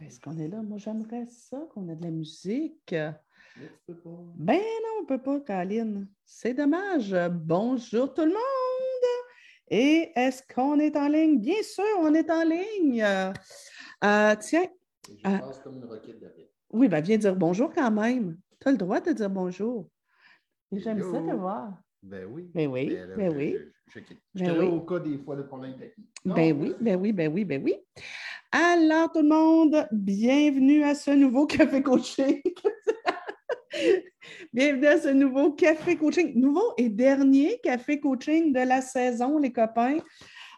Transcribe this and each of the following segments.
Est-ce qu'on est là? Moi, j'aimerais ça, qu'on ait de la musique. Mais tu peux pas. Ben non, on ne peut pas, Caroline. C'est dommage. Bonjour tout le monde. Et est-ce qu'on est en ligne? Bien sûr, on est en ligne. Euh, tiens, Je Ah. passe comme une roquette derrière. oui, ben viens dire bonjour quand même. Tu as le droit de dire bonjour. J'aime ça te voir. Ben oui. Ben oui, là, ben je- oui. Je, Ben j'étais là oui. au cas des fois de problème technique. Non, Ben oui, ben oui, ben oui, ben oui. Alors, tout le monde, bienvenue à ce nouveau Café Coaching. bienvenue à ce nouveau Café Coaching, nouveau et dernier Café Coaching de la saison, les copains.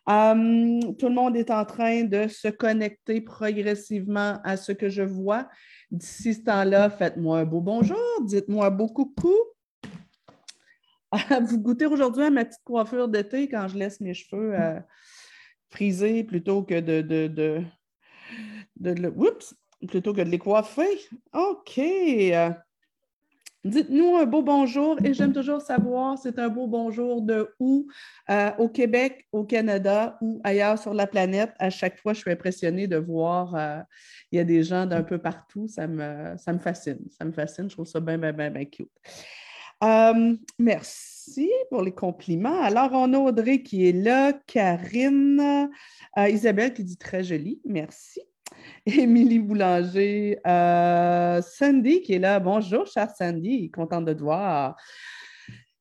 Hum, tout le monde est en train de se connecter progressivement à ce que je vois. D'ici ce temps-là, faites-moi un beau bonjour, dites-moi un beau coucou. Vous goûtez aujourd'hui à ma petite coiffure d'été quand je laisse mes cheveux euh, frisés plutôt que de, de, de, plutôt que de les coiffer. OK. Dites-nous un beau bonjour et j'aime toujours savoir c'est un beau bonjour de où, euh, au Québec, au Canada ou ailleurs sur la planète. À chaque fois, je suis impressionnée de voir, euh, il y a des gens d'un peu partout. Ça me, ça me fascine. Ça me fascine. Je trouve ça bien, bien, bien, bien cute. Euh, merci pour les compliments. Alors, on a Audrey qui est là, Karine, euh, Isabelle qui dit très joli, merci. Émilie Boulanger, euh, Sandy qui est là. Bonjour, chère Sandy, contente de te voir.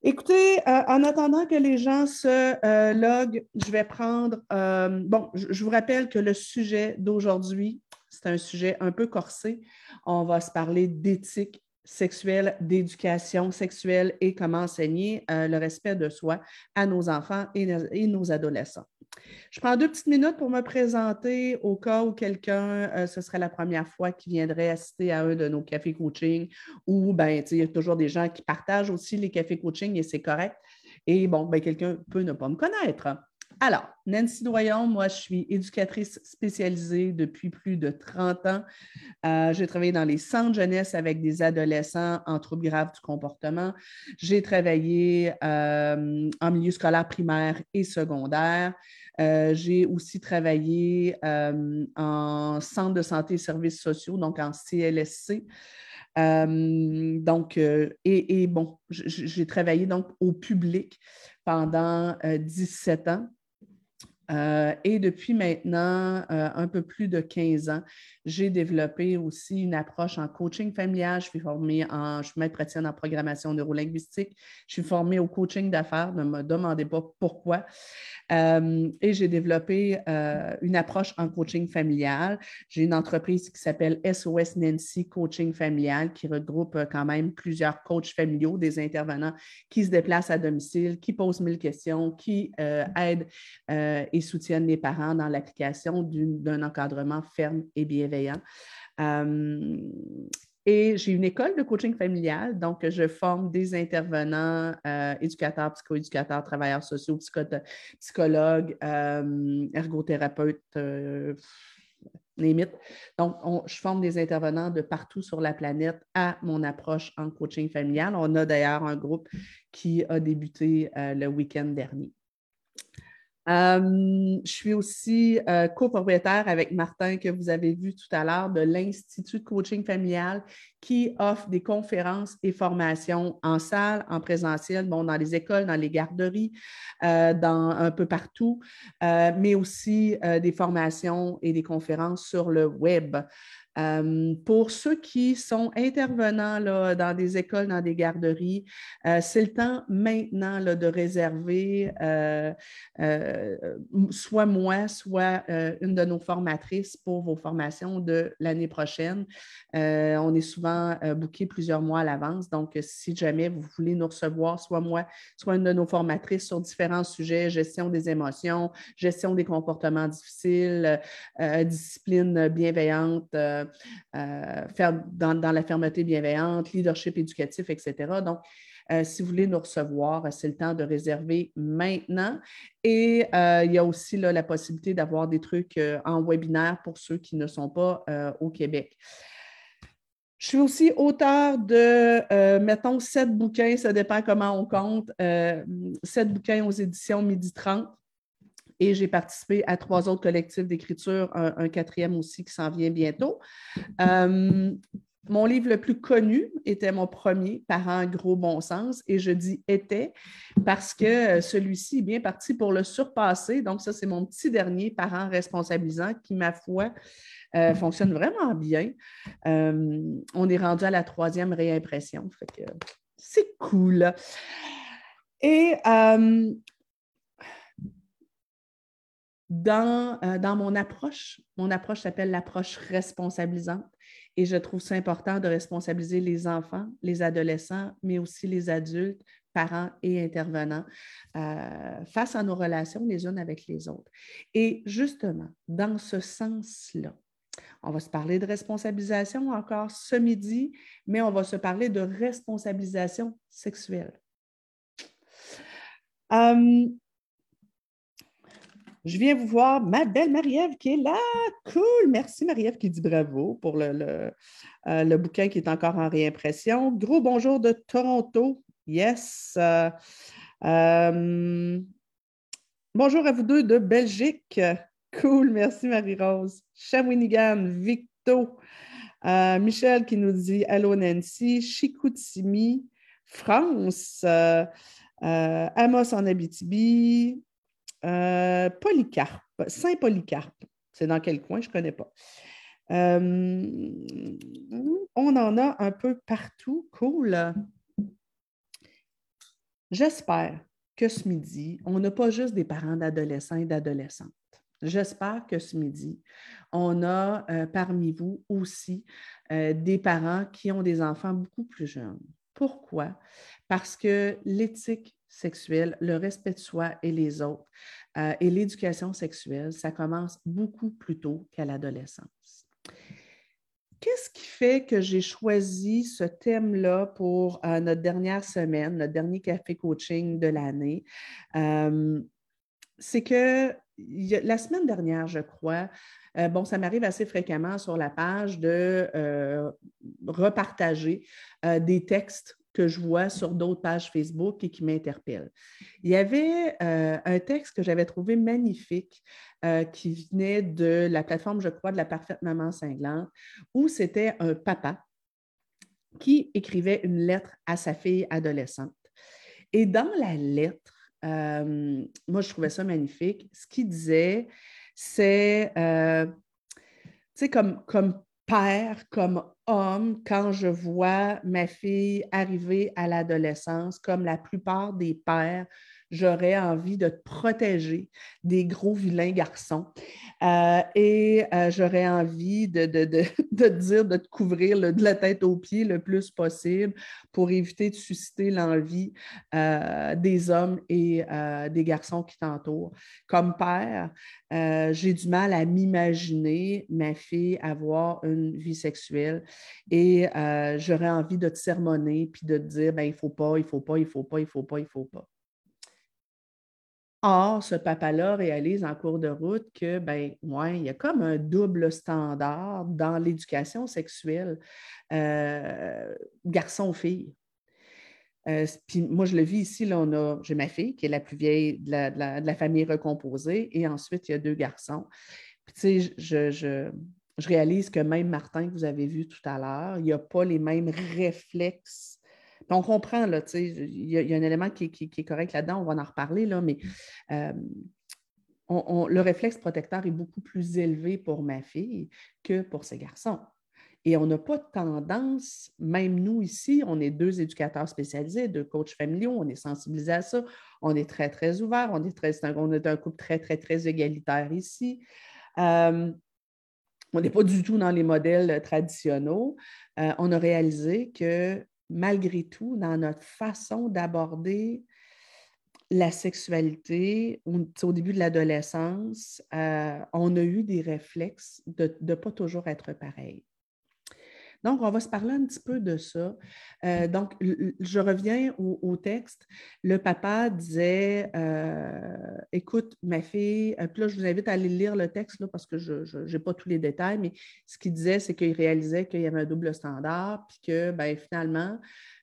Écoutez, en attendant que les gens se loguent, je vais prendre. bon, je vous rappelle que le sujet d'aujourd'hui, c'est un sujet un peu corsé. On va se parler d'éthique sexuelle, d'éducation sexuelle et comment enseigner euh, le respect de soi à nos enfants et, nos- adolescents. Je prends deux petites minutes pour me présenter au cas où quelqu'un, euh, ce serait la première fois qu'il viendrait assister à un de nos cafés coaching ou, ben, il y a toujours des gens qui partagent aussi les cafés coaching et c'est correct. Et bon, ben, quelqu'un peut ne pas me connaître. Alors, Nancy Doyon, moi, je suis éducatrice spécialisée depuis plus de 30 ans. Euh, j'ai travaillé dans les centres jeunesse avec des adolescents en troubles graves du comportement. J'ai travaillé euh, en milieu scolaire primaire et secondaire. Euh, j'ai aussi travaillé en centre de santé et services sociaux, donc en CLSC. Donc, et, bon, j'ai travaillé donc au public pendant euh, 17 ans. Euh, et depuis maintenant euh, un peu plus de 15 ans, j'ai développé aussi une approche en coaching familial. Je suis formée en, je praticienne en programmation neurolinguistique. Je suis formée au coaching d'affaires. Ne me demandez pas pourquoi. Euh, et j'ai développé une approche en coaching familial. J'ai une entreprise qui s'appelle SOS Nancy Coaching Familial qui regroupe quand même plusieurs coachs familiaux, des intervenants qui se déplacent à domicile, qui posent mille questions, qui aident et soutiennent les parents dans l'application d'un encadrement ferme et bienveillant. Euh, et j'ai une école de coaching familial, donc je forme des intervenants, euh, éducateurs, psychoéducateurs, travailleurs sociaux, psycho- psychologues, euh, ergothérapeutes, euh, limite. Donc, on- je forme des intervenants de partout sur la planète à mon approche en coaching familial. On a d'ailleurs un groupe qui a débuté euh, le week-end dernier. Euh, je suis aussi euh, copropriétaire avec Martin, que vous avez vu tout à l'heure, de l'Institut de coaching familial qui offre des conférences et formations en salle, en présentiel, bon, dans les écoles, dans les garderies, euh, dans un peu partout, mais aussi des formations et des conférences sur le web. Euh, pour ceux qui sont intervenants dans des écoles, dans des garderies, euh, c'est le temps maintenant de réserver euh, soit moi, soit une de nos formatrices pour vos formations de l'année prochaine. On est souvent booké plusieurs mois à l'avance. Donc, si jamais vous voulez nous recevoir, soit moi, soit une de nos formatrices sur différents sujets, gestion des émotions, gestion des comportements difficiles, discipline bienveillante, euh, euh, faire dans, la fermeté bienveillante, leadership éducatif, etc. Donc, euh, si vous voulez nous recevoir, c'est le temps de réserver maintenant. Et il y a aussi la possibilité d'avoir des trucs en webinaire pour ceux qui ne sont pas au Québec. Je suis aussi auteur de, mettons, sept bouquins, ça dépend comment on compte, sept bouquins aux éditions Midi 30. Et j'ai participé à trois autres collectifs d'écriture, un, quatrième aussi qui s'en vient bientôt. Euh, mon livre le plus connu était mon premier, Par un gros bon sens, et je dis était parce que celui-ci est bien parti pour le surpasser. Donc, ça, c'est mon petit dernier, Parent responsabilisant, qui, ma foi, euh, fonctionne vraiment bien. Euh, on est rendu à la troisième réimpression. c'est cool. Et euh, dans, dans mon approche, mon approche s'appelle l'approche responsabilisante. Et je trouve ça important de responsabiliser les enfants, les adolescents, mais aussi les adultes, parents et intervenants face à nos relations les unes avec les autres. Et justement, dans ce sens-là, on va se parler de responsabilisation encore ce midi, mais on va se parler de responsabilisation sexuelle. Hum, je viens vous voir ma belle Marie-Ève qui est là. Cool. Merci Marie-Ève qui dit bravo pour le, euh, bouquin qui est encore en réimpression. Gros bonjour de Toronto. Yes. Euh, hum, bonjour à vous deux de Belgique. Cool, merci Marie-Rose. Shawinigan, Victo, euh, Michel qui nous dit Allô Nancy, Chicoutimi, France, euh, euh, Amos en Abitibi, Polycarpe, Saint-Polycarpe. C'est dans quel coin? Je ne connais pas. on en a un peu partout. Cool. J'espère que ce midi, on n'a pas juste des parents d'adolescents et d'adolescentes. J'espère que ce midi, on a euh, parmi vous aussi euh, des parents qui ont des enfants beaucoup plus jeunes. Pourquoi? Parce que l'éthique sexuelle, le respect de soi et les autres euh, et l'éducation sexuelle, ça commence beaucoup plus tôt qu'à l'adolescence. Qu'est-ce qui fait que j'ai choisi ce thème-là pour notre dernière semaine, notre dernier café coaching de l'année? c'est que la semaine dernière, je crois, euh, bon, ça m'arrive assez fréquemment sur la page de euh, repartager euh, des textes que je vois sur d'autres pages Facebook et qui m'interpellent. Il y avait un texte que j'avais trouvé magnifique qui venait de la plateforme, je crois, de la parfaite maman cinglante, où c'était un papa qui écrivait une lettre à sa fille adolescente. Et dans la lettre, euh, moi, je trouvais ça magnifique. Ce qu'il disait, c'est, euh, tu sais, comme, comme père, comme homme, quand je vois ma fille arriver à l'adolescence, comme la plupart des pères, j'aurais envie de te protéger des gros vilains garçons. Euh, et euh, j'aurais envie de, de, de, de, dire de te couvrir de la tête aux pieds le plus possible pour éviter de susciter l'envie euh, des hommes et des garçons qui t'entourent. Comme père, j'ai du mal à m'imaginer ma fille avoir une vie sexuelle et j'aurais envie de te sermonner puis de te dire ben, il ne faut pas, il ne faut pas, il ne faut pas, il ne faut pas, il ne faut pas. Or, ce papa-là réalise en cours de route que, ben, ouais, il y a comme un double standard dans l'éducation sexuelle euh, garçon-fille. Euh, puis moi, je le vis ici, là, on a, j'ai ma fille qui est la plus vieille de la, famille recomposée, et ensuite, il y a deux garçons. Puis, tu sais, je, je, réalise que même Martin, que vous avez vu tout à l'heure, il n'a pas les mêmes réflexes on comprend, là, il y, a un élément qui, est correct là-dedans, on va en reparler, là, mais euh, le réflexe protecteur est beaucoup plus élevé pour ma fille que pour ses garçons. Et on n'a pas tendance, même nous ici, on est deux éducateurs spécialisés, deux coachs familiaux, on est sensibilisés à ça, on est très, très ouverts, on est, très, on est un couple très, très, très égalitaire ici. Euh, on n'est pas du tout dans les modèles traditionnels. Euh, on a réalisé que malgré tout, dans notre façon d'aborder la sexualité, au début de l'adolescence, euh, on a eu des réflexes de ne pas toujours être pareil. Donc, on va se parler un petit peu de ça. Euh, donc, je reviens au, texte. Le papa disait euh, Écoute, ma fille, euh, puis là, je vous invite à aller lire le texte là, parce que je n'ai pas tous les détails, mais ce qu'il disait, c'est qu'il réalisait qu'il y avait un double standard, puis que ben, finalement,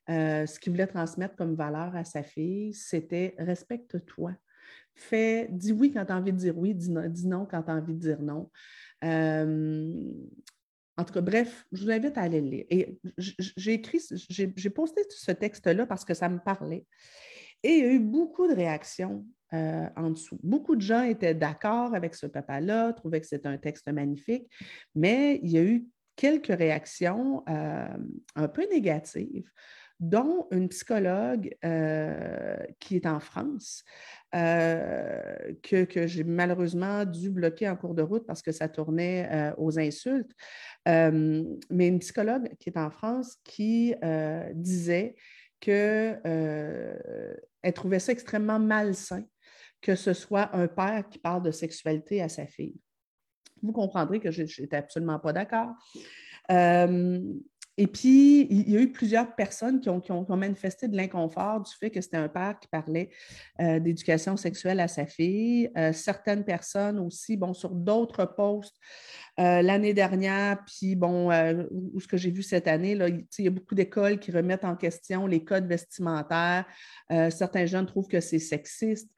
ce qu'il voulait transmettre comme valeur à sa fille, c'était respecte-toi Fais, dis oui quand tu as envie de dire oui, dis non, dis non quand tu as envie de dire non. Bref, je vous invite à aller le lire. J'ai écrit, j'ai posté ce texte-là parce que ça me parlait. Et il y a eu beaucoup de réactions euh, en dessous. Beaucoup de gens étaient d'accord avec ce papa-là, trouvaient que c'était un texte magnifique, mais il y a eu quelques réactions euh, un peu négatives, dont une psychologue euh, qui est en France, que, que j'ai malheureusement dû bloquer en cours de route parce que ça tournait aux insultes, mais une psychologue qui est en France qui disait qu'elle trouvait ça extrêmement malsain que ce soit un père qui parle de sexualité à sa fille. Vous comprendrez que je n'étais absolument pas d'accord. Euh, et puis, il y a eu plusieurs personnes qui ont, manifesté de l'inconfort du fait que c'était un père qui parlait euh, d'éducation sexuelle à sa fille. Euh, certaines personnes aussi, bon, sur d'autres postes, euh, l'année dernière, puis bon, ou ce que j'ai vu cette année, là, il y a beaucoup d'écoles qui remettent en question les codes vestimentaires. Certains jeunes trouvent que c'est sexiste.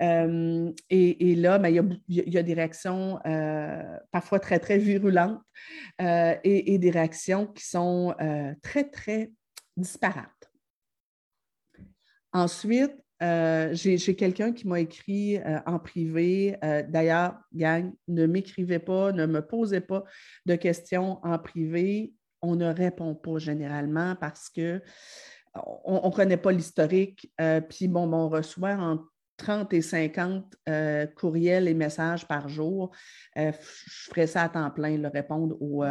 Et, là, ben, il, y a, des réactions parfois très, très virulentes et, et, des réactions qui sont très, très disparates. Ensuite, euh, j'ai quelqu'un qui m'a écrit euh, en privé. Euh, d'ailleurs, gang, ne m'écrivez pas, ne me posez pas de questions en privé. On ne répond pas généralement parce que on ne connaît pas l'historique. Puis bon, on reçoit entre 30 et 50 courriels et messages par jour. je ferai ça à temps plein, le répondre aux,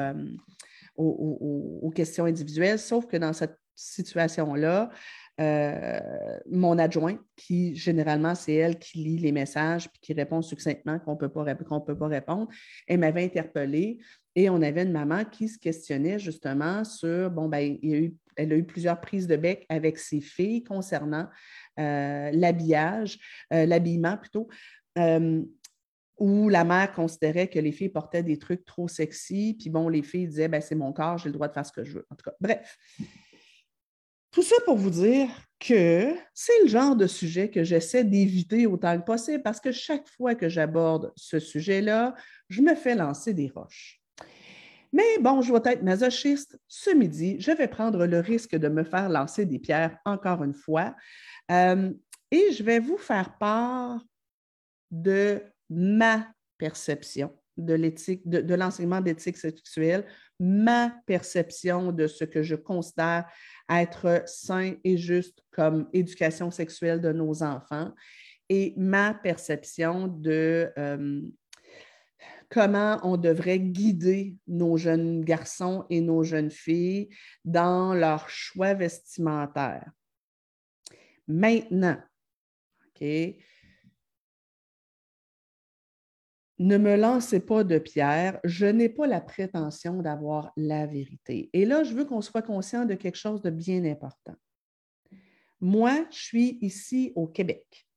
aux questions individuelles, sauf que dans cette situation-là, euh, mon adjoint, qui généralement, c'est elle qui lit les messages puis qui répond succinctement qu'on ne peut pas répondre, elle m'avait interpellée et on avait une maman qui se questionnait justement sur, bon, ben, elle a eu plusieurs prises de bec avec ses filles concernant euh, l'habillage, euh, l'habillement plutôt où la mère considérait que les filles portaient des trucs trop sexy, puis bon, les filles disaient, ben, c'est mon corps, j'ai le droit de faire ce que je veux. En tout cas, bref. Tout ça pour vous dire que c'est le genre de sujet que j'essaie d'éviter autant que possible parce que chaque fois que j'aborde ce sujet-là, je me fais lancer des roches. Mais bon, je vais être masochiste. Ce midi, je vais prendre le risque de me faire lancer des pierres encore une fois euh, et je vais vous faire part de ma perception de l'éthique, de, l'enseignement d'éthique sexuelle, ma perception de ce que je considère être sain et juste comme éducation sexuelle de nos enfants et ma perception de euh, comment on devrait guider nos jeunes garçons et nos jeunes filles dans leur choix vestimentaire. Maintenant, ne me lancez pas de pierre, je n'ai pas la prétention d'avoir la vérité. Et là, je veux qu'on soit conscient de quelque chose de bien important. Moi, je suis ici au Québec.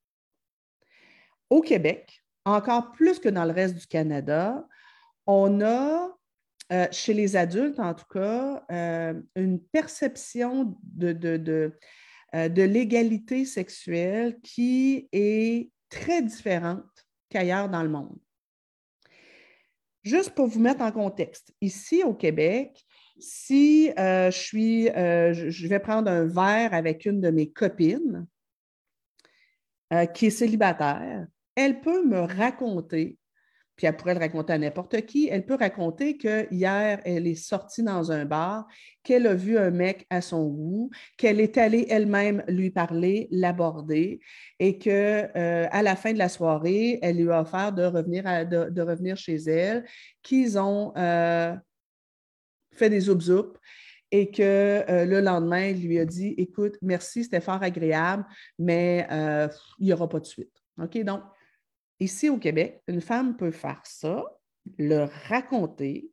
Au Québec, encore plus que dans le reste du Canada, on a, euh, chez les adultes en tout cas, euh, une perception de, de, euh, de l'égalité sexuelle qui est très différente qu'ailleurs dans le monde. Juste pour vous mettre en contexte, ici au Québec, si je suis, je vais prendre un verre avec une de mes copines qui est célibataire, elle peut me raconter puis elle pourrait le raconter à n'importe qui. Elle peut raconter que hier, elle est sortie dans un bar, qu'elle a vu un mec à son goût, qu'elle est allée elle-même lui parler, l'aborder, et que euh, à la fin de la soirée, elle lui a offert de revenir, chez elle, qu'ils ont euh, fait des zoup et que euh, le lendemain, il lui a dit Écoute, merci, c'était fort agréable, mais il n'y aura pas de suite. OK? Donc, Ici au Québec, une femme peut faire ça, le raconter,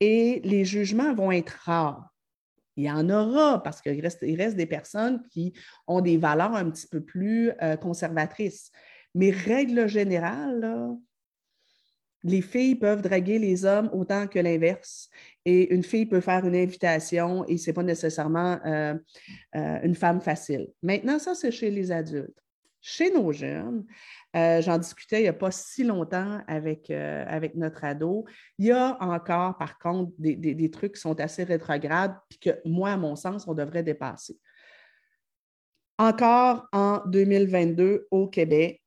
et les jugements vont être rares. Il y en aura parce qu'il reste, des personnes qui ont des valeurs un petit peu plus euh, conservatrices. Mais règle générale, les filles peuvent draguer les hommes autant que l'inverse. Et une fille peut faire une invitation et ce n'est pas nécessairement euh, euh, une femme facile. Maintenant, ça, c'est chez les adultes. Chez nos jeunes, euh, j'en discutais il n'y a pas si longtemps avec, euh, avec notre ado. Il y a encore, par contre, des, trucs qui sont assez rétrogrades, puis que moi, à mon sens, on devrait dépasser. Encore en 2022, au Québec,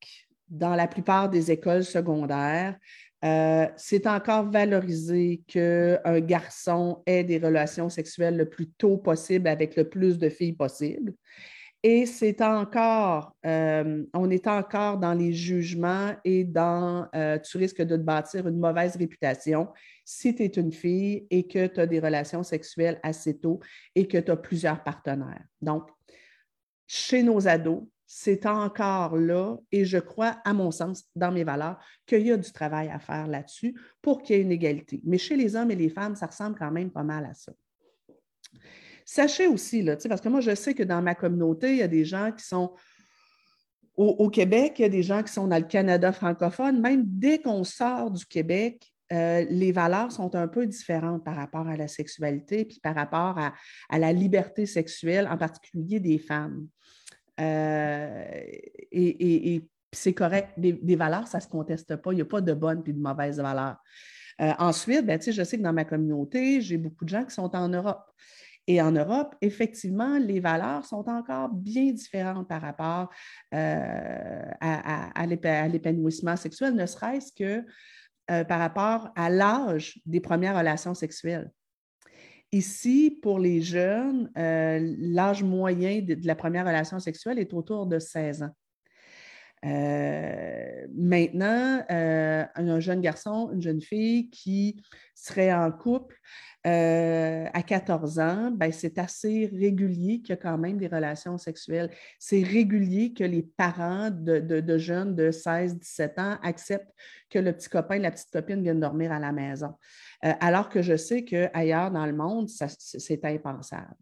dans la plupart des écoles secondaires, euh, c'est encore valorisé qu'un garçon ait des relations sexuelles le plus tôt possible avec le plus de filles possible. Et c'est encore, euh, on est encore dans les jugements et dans, euh, tu risques de te bâtir une mauvaise réputation si tu es une fille et que tu as des relations sexuelles assez tôt et que tu as plusieurs partenaires. Donc, chez nos ados, c'est encore là et je crois, à mon sens, dans mes valeurs, qu'il y a du travail à faire là-dessus pour qu'il y ait une égalité. Mais chez les hommes et les femmes, ça ressemble quand même pas mal à ça. Sachez aussi, là, parce que moi, je sais que dans ma communauté, il y a des gens qui sont au, Québec, il y a des gens qui sont dans le Canada francophone. Même dès qu'on sort du Québec, euh, les valeurs sont un peu différentes par rapport à la sexualité, puis par rapport à, la liberté sexuelle, en particulier des femmes. Euh, et, c'est correct. Des, valeurs, ça ne se conteste pas. Il n'y a pas de bonnes et de mauvaises valeurs. Euh, ensuite, ben, je sais que dans ma communauté, j'ai beaucoup de gens qui sont en Europe. Et en Europe, effectivement, les valeurs sont encore bien différentes par rapport euh, à, l'épanouissement sexuel, ne serait-ce que par rapport à l'âge des premières relations sexuelles. Ici, pour les jeunes, euh, l'âge moyen de, la première relation sexuelle est autour de 16 ans. Euh, maintenant, euh, un jeune garçon, une jeune fille qui serait en couple à 14 ans, ben, c'est assez régulier qu'il y a quand même des relations sexuelles. C'est régulier que les parents de, jeunes de 16-17 ans acceptent que le petit copain, la petite copine viennent dormir à la maison. Euh, alors que je sais qu'ailleurs dans le monde, c'est impensable.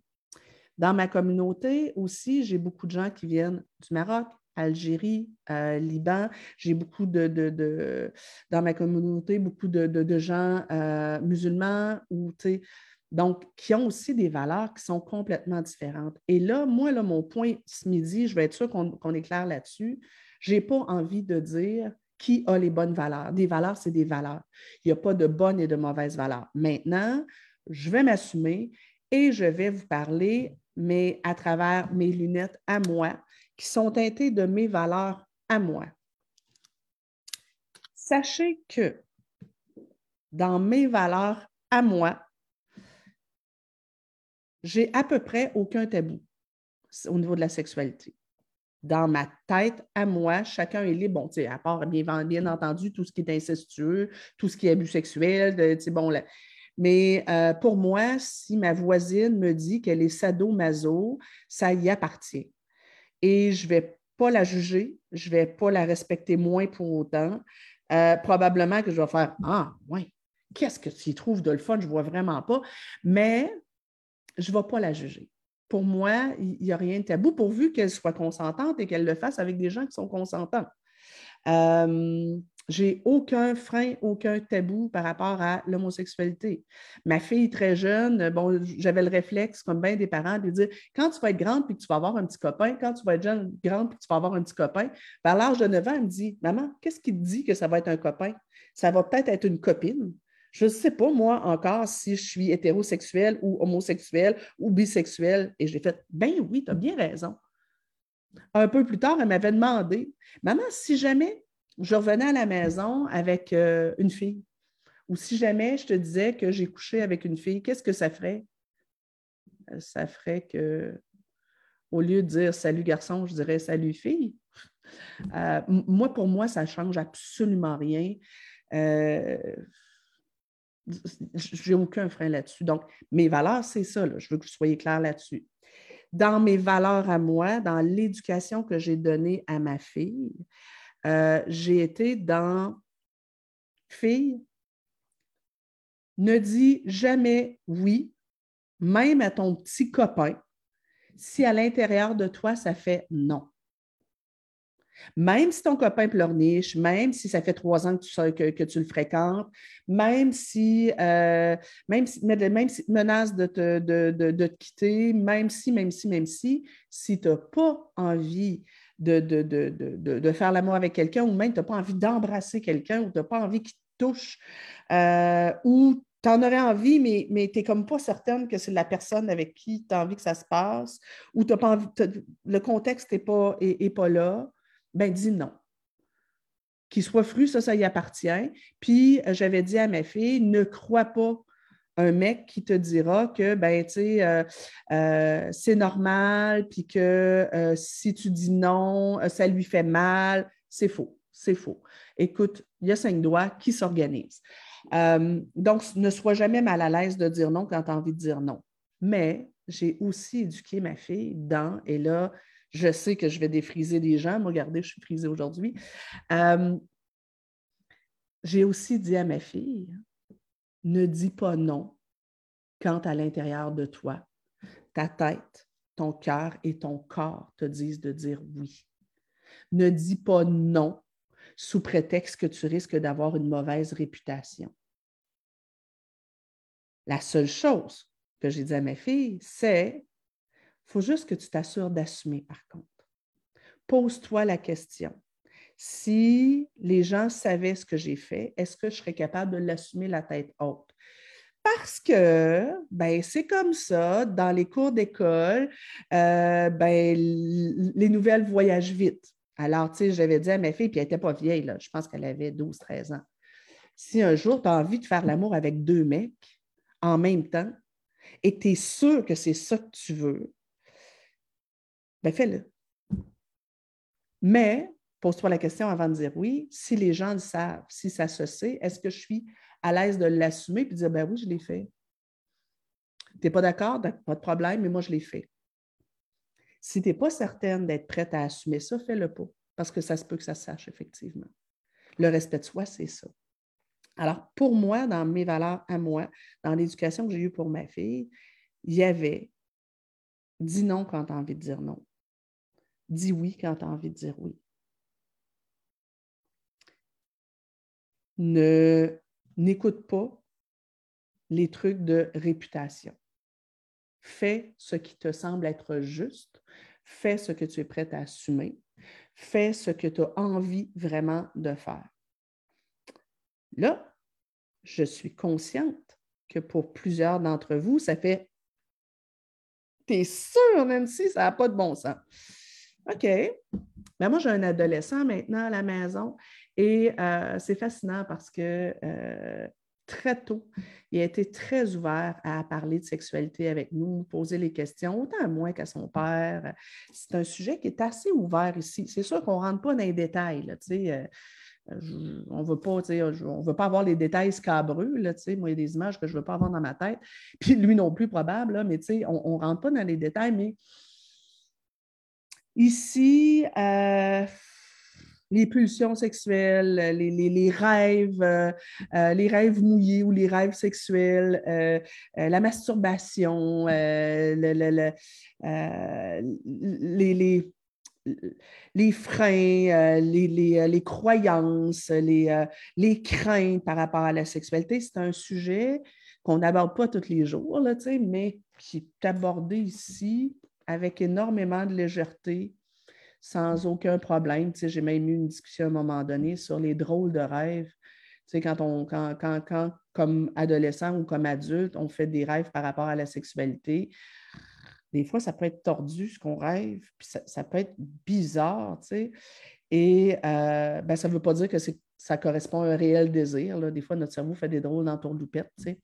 Dans ma communauté aussi, j'ai beaucoup de gens qui viennent du Maroc, Algérie, euh, Liban. J'ai beaucoup de, dans ma communauté, beaucoup de, gens euh, musulmans ou, donc, qui ont aussi des valeurs qui sont complètement différentes. Et là, moi, mon point ce midi, je vais être sûr qu'on est clair là-dessus. Je n'ai pas envie de dire qui a les bonnes valeurs. Des valeurs, c'est des valeurs. Il n'y a pas de bonnes et de mauvaises valeurs. Maintenant, je vais m'assumer et je vais vous parler, mais à travers mes lunettes à moi, qui sont teintées de mes valeurs à moi. Sachez que dans mes valeurs à moi, j'ai à peu près aucun tabou au niveau de la sexualité dans ma tête, à moi, chacun est libre, bon, à part bien, entendu tout ce qui est incestueux, tout ce qui est abus sexuel, bon, mais euh, pour moi, si ma voisine me dit qu'elle est sado-maso, ça y appartient. Et je ne vais pas la juger, je ne vais pas la respecter moins pour autant. Euh, probablement que je vais faire Ah, oui, qu'est-ce que tu trouves de le fun? Je ne vois vraiment pas. Mais je ne vais pas la juger pour moi, il n'y a rien de tabou pourvu qu'elle soit consentante et qu'elle le fasse avec des gens qui sont consentants. Euh, j'ai aucun frein, aucun tabou par rapport à l'homosexualité. Ma fille très jeune, bon, j'avais le réflexe, comme bien des parents, de dire quand tu vas être grande puis que tu vas avoir un petit copain, quand tu vas être jeune, grande puis que tu vas avoir un petit copain, vers l'âge de 9 ans, elle me dit Maman, qu'est-ce qui te dit que ça va être un copain? Ça va peut-être être une copine. Je ne sais pas, moi, encore, si je suis hétérosexuel ou homosexuel ou bisexuel. Et j'ai fait, ben oui, tu as bien raison. Un peu plus tard, elle m'avait demandé, Maman, si jamais je revenais à la maison avec euh, une fille, ou si jamais je te disais que j'ai couché avec une fille, qu'est-ce que ça ferait? Euh, ça ferait que, au lieu de dire salut garçon, je dirais salut fille. Euh, moi, pour moi, ça ne change absolument rien. J'ai aucun frein là-dessus. Donc, mes valeurs, c'est ça. Je veux que vous soyez clair là-dessus. Dans mes valeurs à moi, dans l'éducation que j'ai donnée à ma fille, euh, j'ai été dans fille, ne dis jamais oui, même à ton petit copain, si à l'intérieur de toi, ça fait non. Même si ton copain pleurniche, même si ça fait trois ans que tu, que, tu le fréquentes, même si, euh, même si, même menace de te, de, de, te, quitter, même si, même si, même si, si tu n'as pas envie de, faire l'amour avec quelqu'un ou même tu n'as pas envie d'embrasser quelqu'un ou tu n'as pas envie qu'il te touche euh, ou tu en aurais envie, mais, mais tu n'es comme pas certaine que c'est la personne avec qui tu as envie que ça se passe ou as pas le contexte n'est pas, est pas là ben dis non. Qu'il soit fru, ça, ça y appartient. Puis euh, j'avais dit à ma fille, ne crois pas un mec qui te dira que ben tu sais euh, euh, c'est normal puis que si tu dis non ça lui fait mal c'est faux c'est faux écoute il y a cinq doigts qui s'organisent donc ne sois jamais mal à l'aise de dire non quand tu as envie de dire non mais j'ai aussi éduqué ma fille dans et là je sais que je vais défriser des gens. regardez, je suis frisée aujourd'hui. Euh, j'ai aussi dit à ma fille, ne dis pas non quand à l'intérieur de toi, ta tête, ton cœur et ton corps te disent de dire oui. Ne dis pas non sous prétexte que tu risques d'avoir une mauvaise réputation. La seule chose que j'ai dit à ma fille, c'est faut juste que tu t'assures d'assumer, par contre. Pose-toi la question. Si les gens savaient ce que j'ai fait, est-ce que je serais capable de l'assumer la tête haute? Parce que ben, c'est comme ça, dans les cours d'école, euh, ben, les nouvelles voyagent vite. Alors, tu sais, j'avais dit à ma fille, puis elle n'était pas vieille, je pense qu'elle avait 12-13 ans. Si un jour tu as envie de faire l'amour avec deux mecs en même temps et tu es sûr que c'est ça que tu veux, ben fais-le. Mais pose-toi la question avant de dire oui. Si les gens le savent, si ça se sait, est-ce que je suis à l'aise de l'assumer et de dire ben oui, je l'ai fait? Tu n'es pas d'accord? Pas de problème, mais moi, je l'ai fait. Si tu n'es pas certaine d'être prête à assumer ça, fais-le pas, parce que ça se peut que ça se sache, effectivement. Le respect de soi, c'est ça. Alors, pour moi, dans mes valeurs à moi, dans l'éducation que j'ai eue pour ma fille, il y avait dis non quand tu as envie de dire non. Dis oui quand tu as envie de dire oui. Ne n'écoute pas les trucs de réputation. Fais ce qui te semble être juste. Fais ce que tu es prêt à assumer. Fais ce que tu as envie vraiment de faire. Là, je suis consciente que pour plusieurs d'entre vous, ça fait T'es sûre, Nancy, ça n'a pas de bon sens. OK. Ben moi, j'ai un adolescent maintenant à la maison et euh, c'est fascinant parce que euh, très tôt, il a été très ouvert à parler de sexualité avec nous, poser les questions, autant à moi qu'à son père. C'est un sujet qui est assez ouvert ici. C'est sûr qu'on ne rentre pas dans les détails. Là, euh, on ne veut pas, on veut pas avoir les détails scabreux. Là, moi, il y a des images que je ne veux pas avoir dans ma tête. Puis lui non plus, probable, mais on ne rentre pas dans les détails. Mais ici, les pulsions sexuelles, les, rêves, euh, euh, les rêves mouillés ou les rêves sexuels, la masturbation, les, les freins, euh, les, euh, les, croyances, les, euh, les, craintes par rapport à la sexualité. C'est un sujet qu'on n'aborde pas tous les jours, là, mais qui est abordé ici avec énormément de légèreté, sans aucun problème. J'ai même eu une discussion à un moment donné sur les drôles de rêves. Quand, on, quand, quand, quand, comme adolescent ou comme adulte, on fait des rêves par rapport à la sexualité, des fois, ça peut être tordu ce qu'on rêve, puis ça, peut être bizarre, tu sais. Et euh, ben, ça ne veut pas dire que ça correspond à un réel désir. Là. Des fois, notre cerveau fait des drôles d'entourloupettes, tu sais.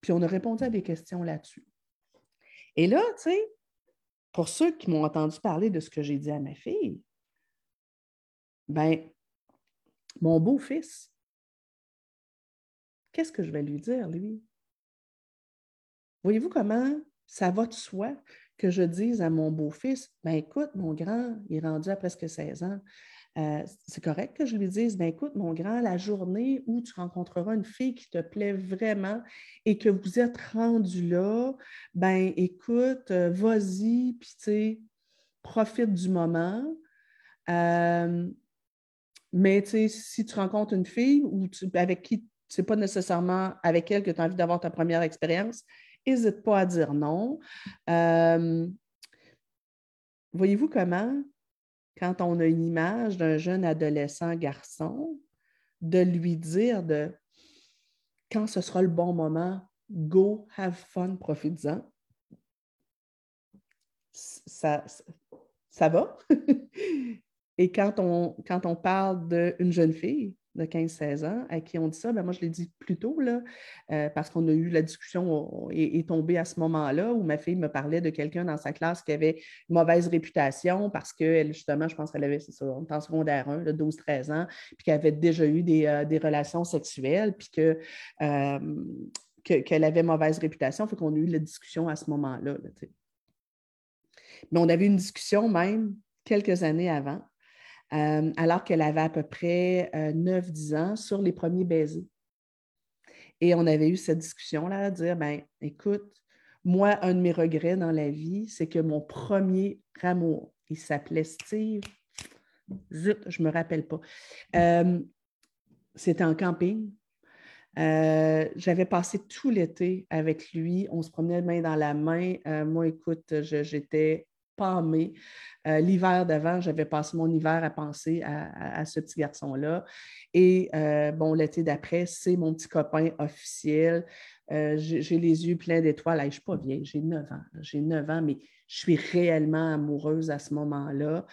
Puis on a répondu à des questions là-dessus. Et là, tu sais, pour ceux qui m'ont entendu parler de ce que j'ai dit à ma fille, ben, mon beau-fils, qu'est-ce que je vais lui dire, lui? Voyez-vous comment ça va de soi que je dise à mon beau-fils, ben écoute, mon grand, il est rendu à presque 16 ans. Euh, c'est correct que je lui dise, ben écoute, mon grand, la journée où tu rencontreras une fille qui te plaît vraiment et que vous êtes rendu là, ben écoute, euh, vas-y, puis tu profite du moment. Euh, mais si tu rencontres une fille ou avec qui c'est pas nécessairement avec elle que tu as envie d'avoir ta première expérience, n'hésite pas à dire non. Voyez-vous comment, quand on a une image d'un jeune adolescent garçon, de lui dire de quand ce sera le bon moment, go, have fun, profite-en. Ça, ça, va? Et quand on, quand on parle d'une jeune fille, de 15-16 ans à qui on dit ça, ben moi, je l'ai dit plus tôt, là, euh, parce qu'on a eu la discussion est, tombée à ce moment-là où ma fille me parlait de quelqu'un dans sa classe qui avait une mauvaise réputation parce qu'elle, justement, je pense qu'elle avait, c'est ça, en secondaire 1, 12-13 ans, puis qu'elle avait déjà eu des, euh, relations sexuelles, puis que, euh, qu'elle avait mauvaise réputation. Fait qu'on a eu la discussion à ce moment-là. Mais on avait une discussion même quelques années avant euh, alors qu'elle avait à peu près 9-10 euh, ans sur les premiers baisers. Et on avait eu cette discussion-là, dire, ben, écoute, moi, un de mes regrets dans la vie, c'est que mon premier amour, il s'appelait Steve, zut, je ne me rappelle pas, euh, c'était en camping. J'avais passé tout l'été avec lui. On se promenait main dans la main. moi, écoute, j'étais Euh, l'hiver d'avant, j'avais passé mon hiver à penser à, ce petit garçon-là. Et euh, bon, l'été d'après, c'est mon petit copain officiel. Euh, j'ai les yeux pleins d'étoiles. je ne suis pas vieille, j'ai 9 ans. J'ai 9 ans, mais je suis réellement amoureuse à ce moment-là.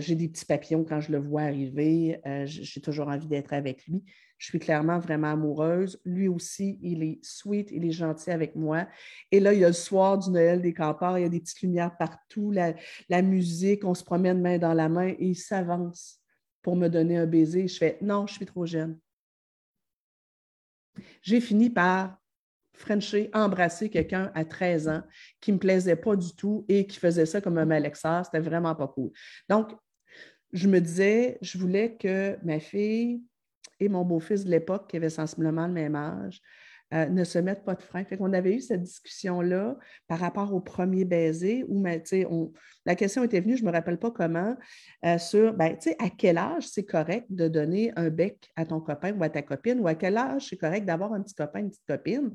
j'ai des petits papillons quand je le vois arriver. j'ai toujours envie d'être avec lui. Je suis clairement vraiment amoureuse. Lui aussi, il est sweet, il est gentil avec moi. Et là, il y a le soir du Noël des campeurs, il y a des petites lumières partout, la, musique, on se promène main dans la main et il s'avance pour me donner un baiser. Je fais non, je suis trop jeune. J'ai fini par Frencher, embrasser quelqu'un à 13 ans qui ne me plaisait pas du tout et qui faisait ça comme un malexeur. C'était vraiment pas cool. Donc, je me disais, je voulais que ma fille et mon beau-fils de l'époque, qui avait sensiblement le même âge, euh, ne se mettent pas de frein. Fait qu'on avait eu cette discussion-là par rapport au premier baiser où la question était venue, je ne me rappelle pas comment, euh, sur ben, à quel âge c'est correct de donner un bec à ton copain ou à ta copine ou à quel âge c'est correct d'avoir un petit copain, une petite copine?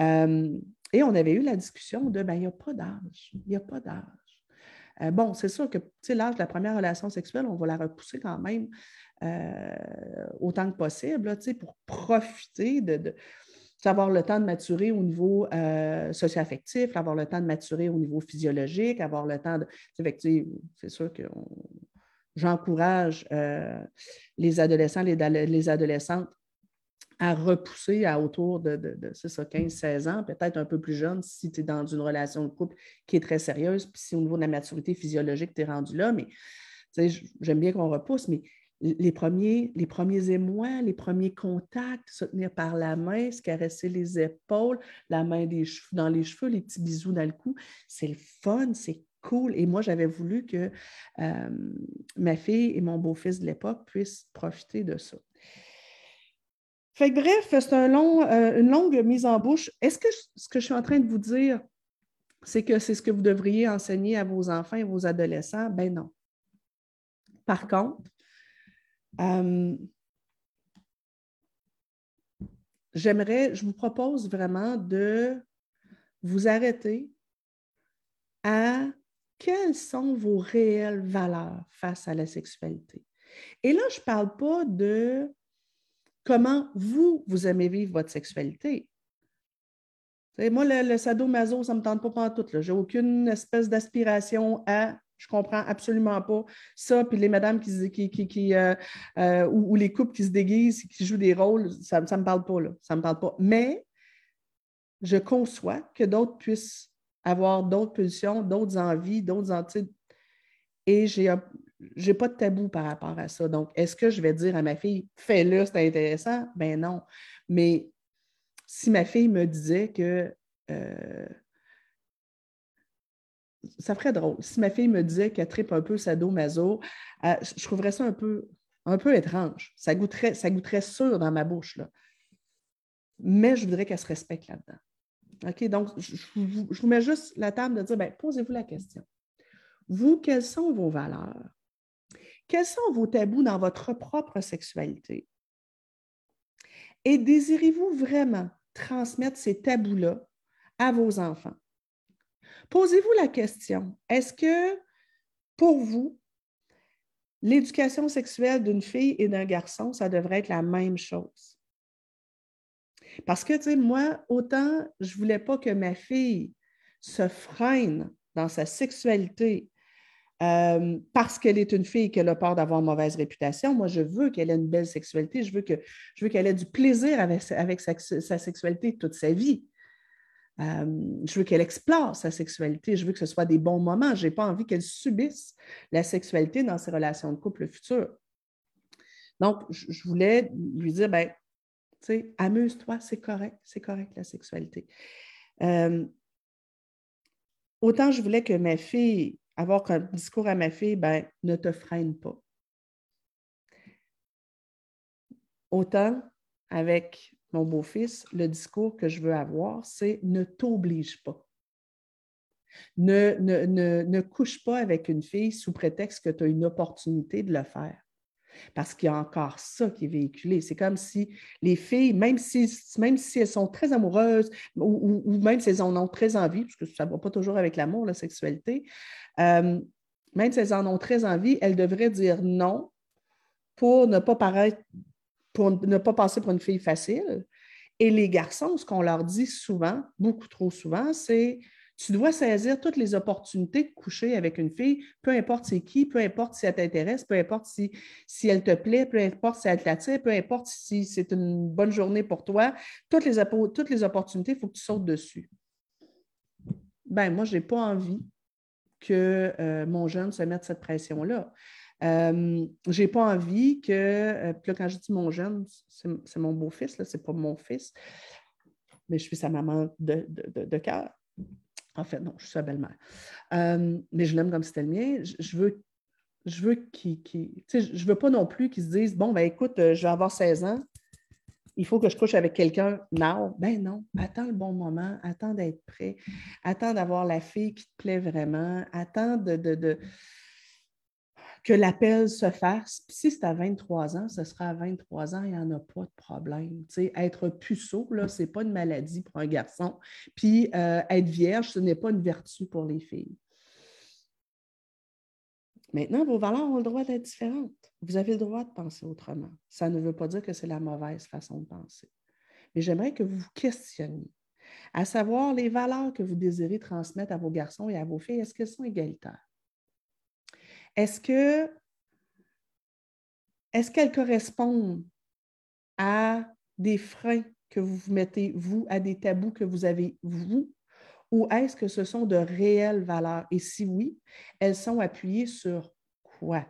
Euh, et on avait eu la discussion de ben, il n'y a pas d'âge. Il n'y a pas d'âge. bon, c'est sûr que l'âge de la première relation sexuelle, on va la repousser quand même autant que possible pour profiter de, avoir le temps de maturer au niveau euh, socio-affectif, avoir le temps de maturer au niveau physiologique, avoir le temps de. C'est sûr que j'encourage euh, les adolescents, les, les, adolescentes à repousser à autour de, de, de 15-16 ans, peut-être un peu plus jeune si tu es dans une relation de couple qui est très sérieuse, puis si au niveau de la maturité physiologique, tu es rendu là, mais j'aime bien qu'on repousse, mais les premiers, les émois, les premiers contacts, se tenir par la main, se caresser les épaules, la main dans les cheveux, les petits bisous dans le cou, c'est le fun, c'est cool. Et moi, j'avais voulu que ma fille et mon beau-fils de l'époque puissent profiter de ça. Fait bref, c'est un long, euh, une longue mise en bouche. Est-ce que ce que je suis en train de vous dire, c'est que c'est ce que vous devriez enseigner à vos enfants et vos adolescents? Ben non. Par contre, euh, j'aimerais, je vous propose vraiment de vous arrêter à quelles sont vos réelles valeurs face à la sexualité. Et là, je ne parle pas de comment vous, vous aimez vivre votre sexualité. moi, le, le sadomaso, ça ne me tente pas en tout. Je n'ai aucune espèce d'aspiration à je comprends absolument pas ça. Puis les madames qui, euh, euh, ou, les couples qui se déguisent, qui jouent des rôles, ça ne me parle pas, là. Ça me parle pas. Mais je conçois que d'autres puissent avoir d'autres positions, d'autres envies, d'autres entités. Et je n'ai pas de tabou par rapport à ça. Donc, est-ce que je vais dire à ma fille, fais-le, c'est intéressant? Ben non. Mais si ma fille me disait que euh, ça ferait drôle. Si ma fille me disait qu'elle tripe un peu sadomaso, euh, je trouverais ça un peu, étrange. Ça goûterait, ça goûterait sûr dans ma bouche. Mais je voudrais qu'elle se respecte là-dedans. OK? Donc, je, vous mets juste la table de dire, ben, posez-vous la question. Vous, quelles sont vos valeurs? quels sont vos tabous dans votre propre sexualité? Et désirez-vous vraiment transmettre ces tabous-là à vos enfants? Posez-vous la question, est-ce que pour vous, l'éducation sexuelle d'une fille et d'un garçon, ça devrait être la même chose? Parce que, tu moi, autant je ne voulais pas que ma fille se freine dans sa sexualité euh, parce qu'elle est une fille qui a peur d'avoir mauvaise réputation. Moi, je veux qu'elle ait une belle sexualité. Je veux, qu'elle ait du plaisir avec sa, sexualité toute sa vie. Euh, je veux qu'elle explore sa sexualité. Je veux que ce soit des bons moments. Je n'ai pas envie qu'elle subisse la sexualité dans ses relations de couple futures. Donc, je, voulais lui dire, ben, tu sais, amuse-toi, c'est correct, c'est correct la sexualité. Euh, autant je voulais que ma fille avoir un discours à ma fille, ben, ne te freine pas. Autant avec mon beau-fils, le discours que je veux avoir, c'est ne t'oblige pas. Ne, couche pas avec une fille sous prétexte que tu as une opportunité de le faire parce qu'il y a encore ça qui est véhiculé. C'est comme si les filles, même si, même si elles sont très amoureuses ou, même si elles en ont très envie, parce que ça ne va pas toujours avec l'amour, la sexualité, euh, même si elles en ont très envie, elles devraient dire non pour ne pas paraître, pour ne pas passer pour une fille facile. Et les garçons, ce qu'on leur dit souvent, beaucoup trop souvent, c'est tu dois saisir toutes les opportunités de coucher avec une fille, peu importe c'est qui, peu importe si elle t'intéresse, peu importe si, si elle te plaît, peu importe si elle t'attire, peu importe si c'est une bonne journée pour toi. Toutes les, toutes les opportunités, il faut que tu sautes dessus. Ben, moi, je n'ai pas envie que euh, mon jeune se mette cette pression-là. Euh, je n'ai pas envie que, euh, puis là, quand je dis mon jeune, c'est mon beau-fils, ce n'est pas mon fils, mais je suis sa maman de, de, cœur. En fait, non, je suis sa belle-mère. Euh, mais je l'aime comme c'était le mien. Je, veux, je veux qu'il. je veux pas non plus qu'ils se disent Bon, ben écoute, euh, je vais avoir 16 ans, il faut que je couche avec quelqu'un now. Ben non, attends le bon moment, attends d'être prêt, attends d'avoir la fille qui te plaît vraiment, attends de que l'appel se fasse. Puis si c'est à 23 ans, ce sera à 23 ans, il n'y en a pas de problème. être puceau, ce n'est pas une maladie pour un garçon. Puis euh, être vierge, ce n'est pas une vertu pour les filles. Maintenant, vos valeurs ont le droit d'être différentes. Vous avez le droit de penser autrement. Ça ne veut pas dire que c'est la mauvaise façon de penser. Mais j'aimerais que vous vous questionniez, à savoir les valeurs que vous désirez transmettre à vos garçons et à vos filles, est-ce qu'elles sont égalitaires? Est-ce que est-ce qu'elles correspondent à des freins que vous vous mettez, vous, à des tabous que vous avez, vous, ou est-ce que ce sont de réelles valeurs? Et si oui, elles sont appuyées sur quoi?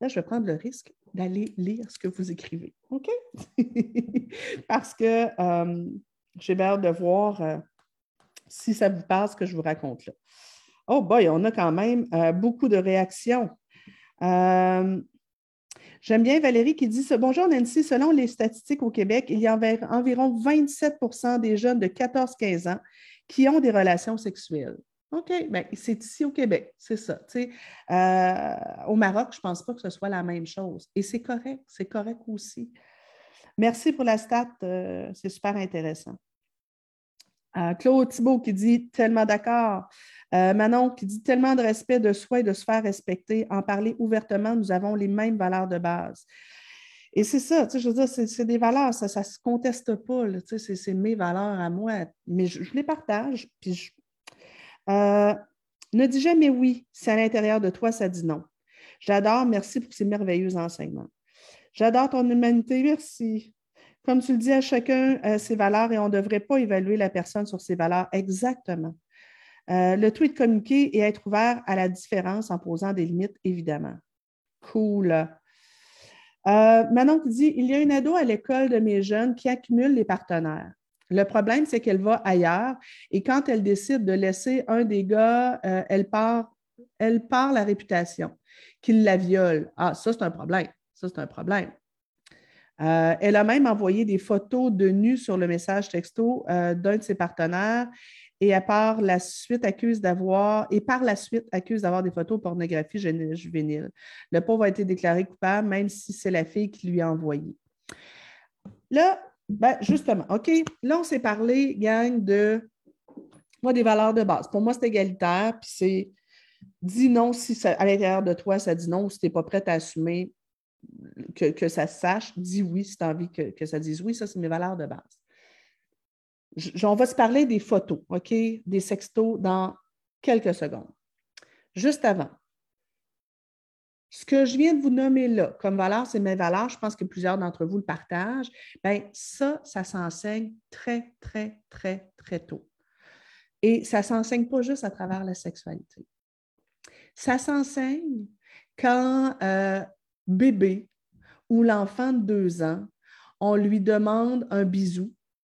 Là, je vais prendre le risque d'aller lire ce que vous écrivez. OK? Parce que euh, j'ai hâte de voir euh, si ça vous passe ce que je vous raconte là. Oh boy, on a quand même euh, beaucoup de réactions. Euh, j'aime bien Valérie qui dit Bonjour Nancy, selon les statistiques au Québec, il y a environ 27% des jeunes de 14-15 ans qui ont des relations sexuelles. OK, bien, c'est ici au Québec, c'est ça. Euh, au Maroc, je ne pense pas que ce soit la même chose. Et c'est correct, c'est correct aussi. Merci pour la stat, c'est super intéressant. Claude Thibault qui dit tellement d'accord. Euh, Manon qui dit tellement de respect de soi et de se faire respecter, en parler ouvertement, nous avons les mêmes valeurs de base. Et c'est ça, je veux dire, c'est des valeurs, ça ne se conteste pas, c'est mes valeurs à moi, mais je, les partage. Puis euh, ne dis jamais oui si à l'intérieur de toi, ça dit non. J'adore, merci pour ces merveilleux enseignements. J'adore ton humanité, merci. Comme tu le dis à chacun, euh, ses valeurs et on ne devrait pas évaluer la personne sur ses valeurs. Exactement. Euh, le tout est de communiquer et être ouvert à la différence en posant des limites, évidemment. Cool. Euh, Manon qui dit Il y a une ado à l'école de mes jeunes qui accumule les partenaires. Le problème, c'est qu'elle va ailleurs et quand elle décide de laisser un des gars, euh, elle, part, elle part la réputation, qu'il la viole. Ah, ça, c'est un problème. Ça, c'est un problème. elle a même envoyé des photos de nu sur le message texto d'un de ses partenaires et à part la suite accuse d'avoir et par la suite accuse d'avoir des photos pornographie juvénile. Le pauvre a été déclaré coupable, même si c'est la fille qui lui a envoyé. Là, ben, justement, OK, là, on s'est parlé, gang, de moi, des valeurs de base. Pour moi, c'est égalitaire, puis c'est dis non si à l'intérieur de toi, ça dit non, si tu n'es pas prête à assumer que, ça se sache, dis oui si tu as envie que, que, ça dise oui. Ça, c'est mes valeurs de base. On va se parler des photos, OK, des sextos dans quelques secondes. Juste avant, ce que je viens de vous nommer là comme valeur, c'est mes valeurs. Je pense que plusieurs d'entre vous le partagent. Bien, ça, ça s'enseigne très, très, très, très tôt. Et ça ne s'enseigne pas juste à travers la sexualité. Ça s'enseigne quand euh, bébé ou l'enfant de deux ans, on lui demande un bisou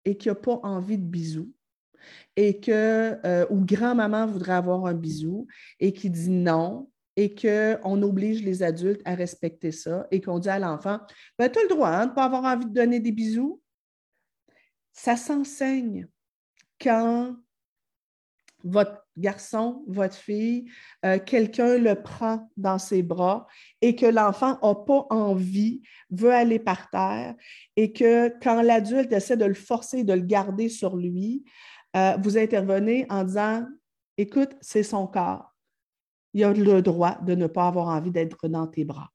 et qu'il n'a pas envie de bisou, et que, euh, ou grand-maman voudrait avoir un bisou et qui dit non, et qu'on oblige les adultes à respecter ça et qu'on dit à l'enfant, ben, tu as le droit hein, de ne pas avoir envie de donner des bisous. Ça s'enseigne quand votre garçon, votre fille, euh, quelqu'un le prend dans ses bras et que l'enfant n'a pas envie, veut aller par terre et que quand l'adulte essaie de le forcer, de le garder sur lui, euh, vous intervenez en disant, écoute, c'est son corps. Il a le droit de ne pas avoir envie d'être dans tes bras.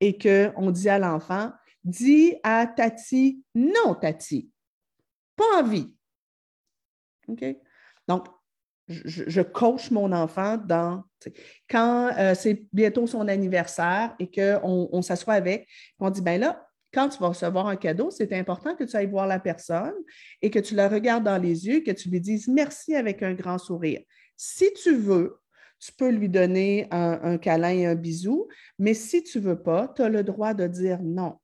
Et qu'on dit à l'enfant, dis à Tati, non, Tati, pas envie. OK? Donc, je, coach mon enfant dans quand euh, c'est bientôt son anniversaire et qu'on on, s'assoit avec, on dit ben là, quand tu vas recevoir un cadeau, c'est important que tu ailles voir la personne et que tu la regardes dans les yeux, que tu lui dises merci avec un grand sourire. Si tu veux, tu peux lui donner un, un câlin et un bisou, mais si tu ne veux pas, tu as le droit de dire non.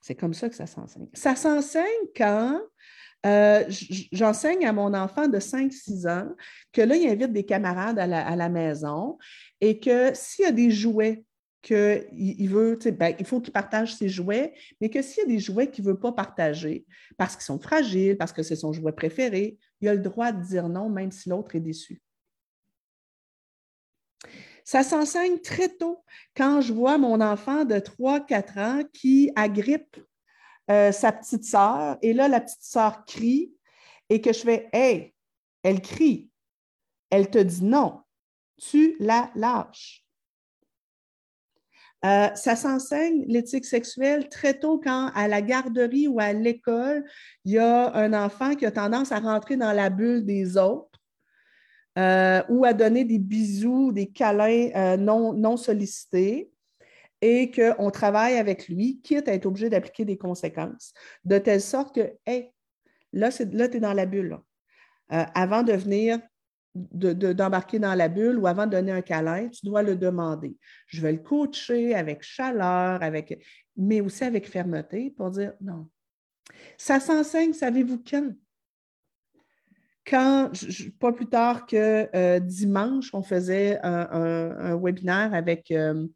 C'est comme ça que ça s'enseigne. Ça s'enseigne quand euh, j'enseigne à mon enfant de 5-6 ans que là, il invite des camarades à la, maison et que s'il y a des jouets qu'il il veut, ben, il faut qu'il partage ses jouets, mais que s'il y a des jouets qu'il ne veut pas partager parce qu'ils sont fragiles, parce que c'est son jouet préféré, il a le droit de dire non, même si l'autre est déçu. Ça s'enseigne très tôt quand je vois mon enfant de 3-4 ans qui agrippe euh, sa petite sœur, et là, la petite sœur crie, et que je fais Hey, elle crie. Elle te dit non, tu la lâches. Euh, ça s'enseigne l'éthique sexuelle très tôt quand à la garderie ou à l'école, il y a un enfant qui a tendance à rentrer dans la bulle des autres euh, ou à donner des bisous, des câlins non, non sollicités et qu'on travaille avec lui, quitte à être obligé d'appliquer des conséquences, de telle sorte que, hey, là, tu es dans la bulle. Euh, avant de venir, d'embarquer dans la bulle ou avant de donner un câlin, tu dois le demander. Je vais le coacher avec chaleur, avec, mais aussi avec fermeté pour dire non. Ça s'enseigne, savez-vous quand? Quand, pas plus tard que euh, dimanche, on faisait un, webinaire avec euh,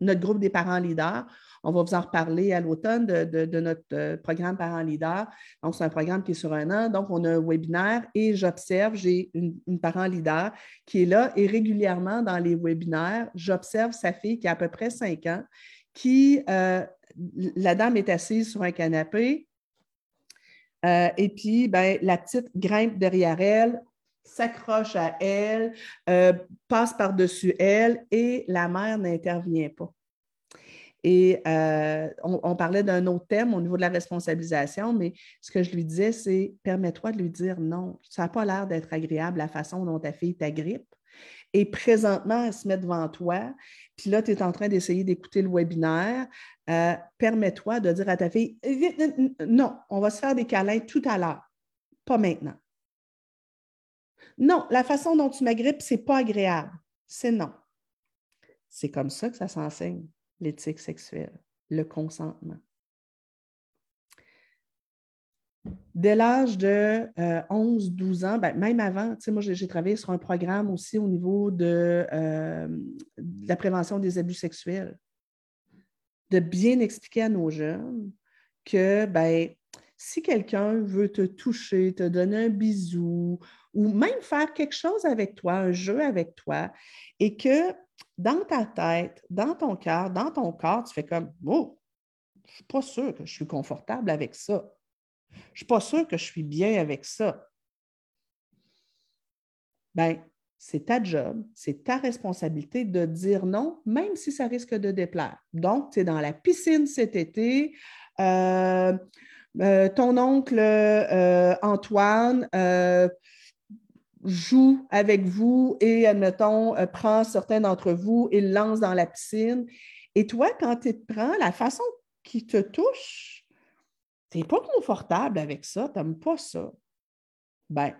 notre groupe des parents leaders. On va vous en reparler à l'automne de, notre euh, programme Parents leaders. Donc, c'est un programme qui est sur un an. Donc, on a un webinaire et j'observe, j'ai une, parent leader qui est là et régulièrement dans les webinaires, j'observe sa fille qui a à peu près cinq ans, qui, euh, la dame est assise sur un canapé. Euh, et puis, ben, la petite grimpe derrière elle, s'accroche à elle, euh, passe par-dessus elle et la mère n'intervient pas. Et euh, on, parlait d'un autre thème au niveau de la responsabilisation, mais ce que je lui disais, c'est permets-toi de lui dire non. Ça n'a pas l'air d'être agréable la façon dont ta fille t'agrippe. Et présentement, elle se met devant toi, puis là, tu es en train d'essayer d'écouter le webinaire. Euh, permets-toi de dire à ta fille non, on va se faire des câlins tout à l'heure, pas maintenant. Non, la façon dont tu m'agrippes, c'est pas agréable. C'est non. C'est comme ça que ça s'enseigne, l'éthique sexuelle, le consentement. Dès l'âge de 11-12 euh, ans, ben, même avant, moi j'ai travaillé sur un programme aussi au niveau de, euh, de, la prévention des abus sexuels, de bien expliquer à nos jeunes que ben, si quelqu'un veut te toucher, te donner un bisou ou même faire quelque chose avec toi, un jeu avec toi, et que dans ta tête, dans ton cœur, dans ton corps, tu fais comme Oh, je ne suis pas sûr que je suis confortable avec ça. Je ne suis pas sûr que je suis bien avec ça. Ben, c'est ta job, c'est ta responsabilité de dire non, même si ça risque de déplaire. Donc, tu es dans la piscine cet été. Euh, euh, ton oncle euh, Antoine joue avec vous et, admettons, prend certains d'entre vous et le lance dans la piscine. Et toi, quand tu te prends, la façon qui te touche, tu n'es pas confortable avec ça, tu n'aimes pas ça. Ben,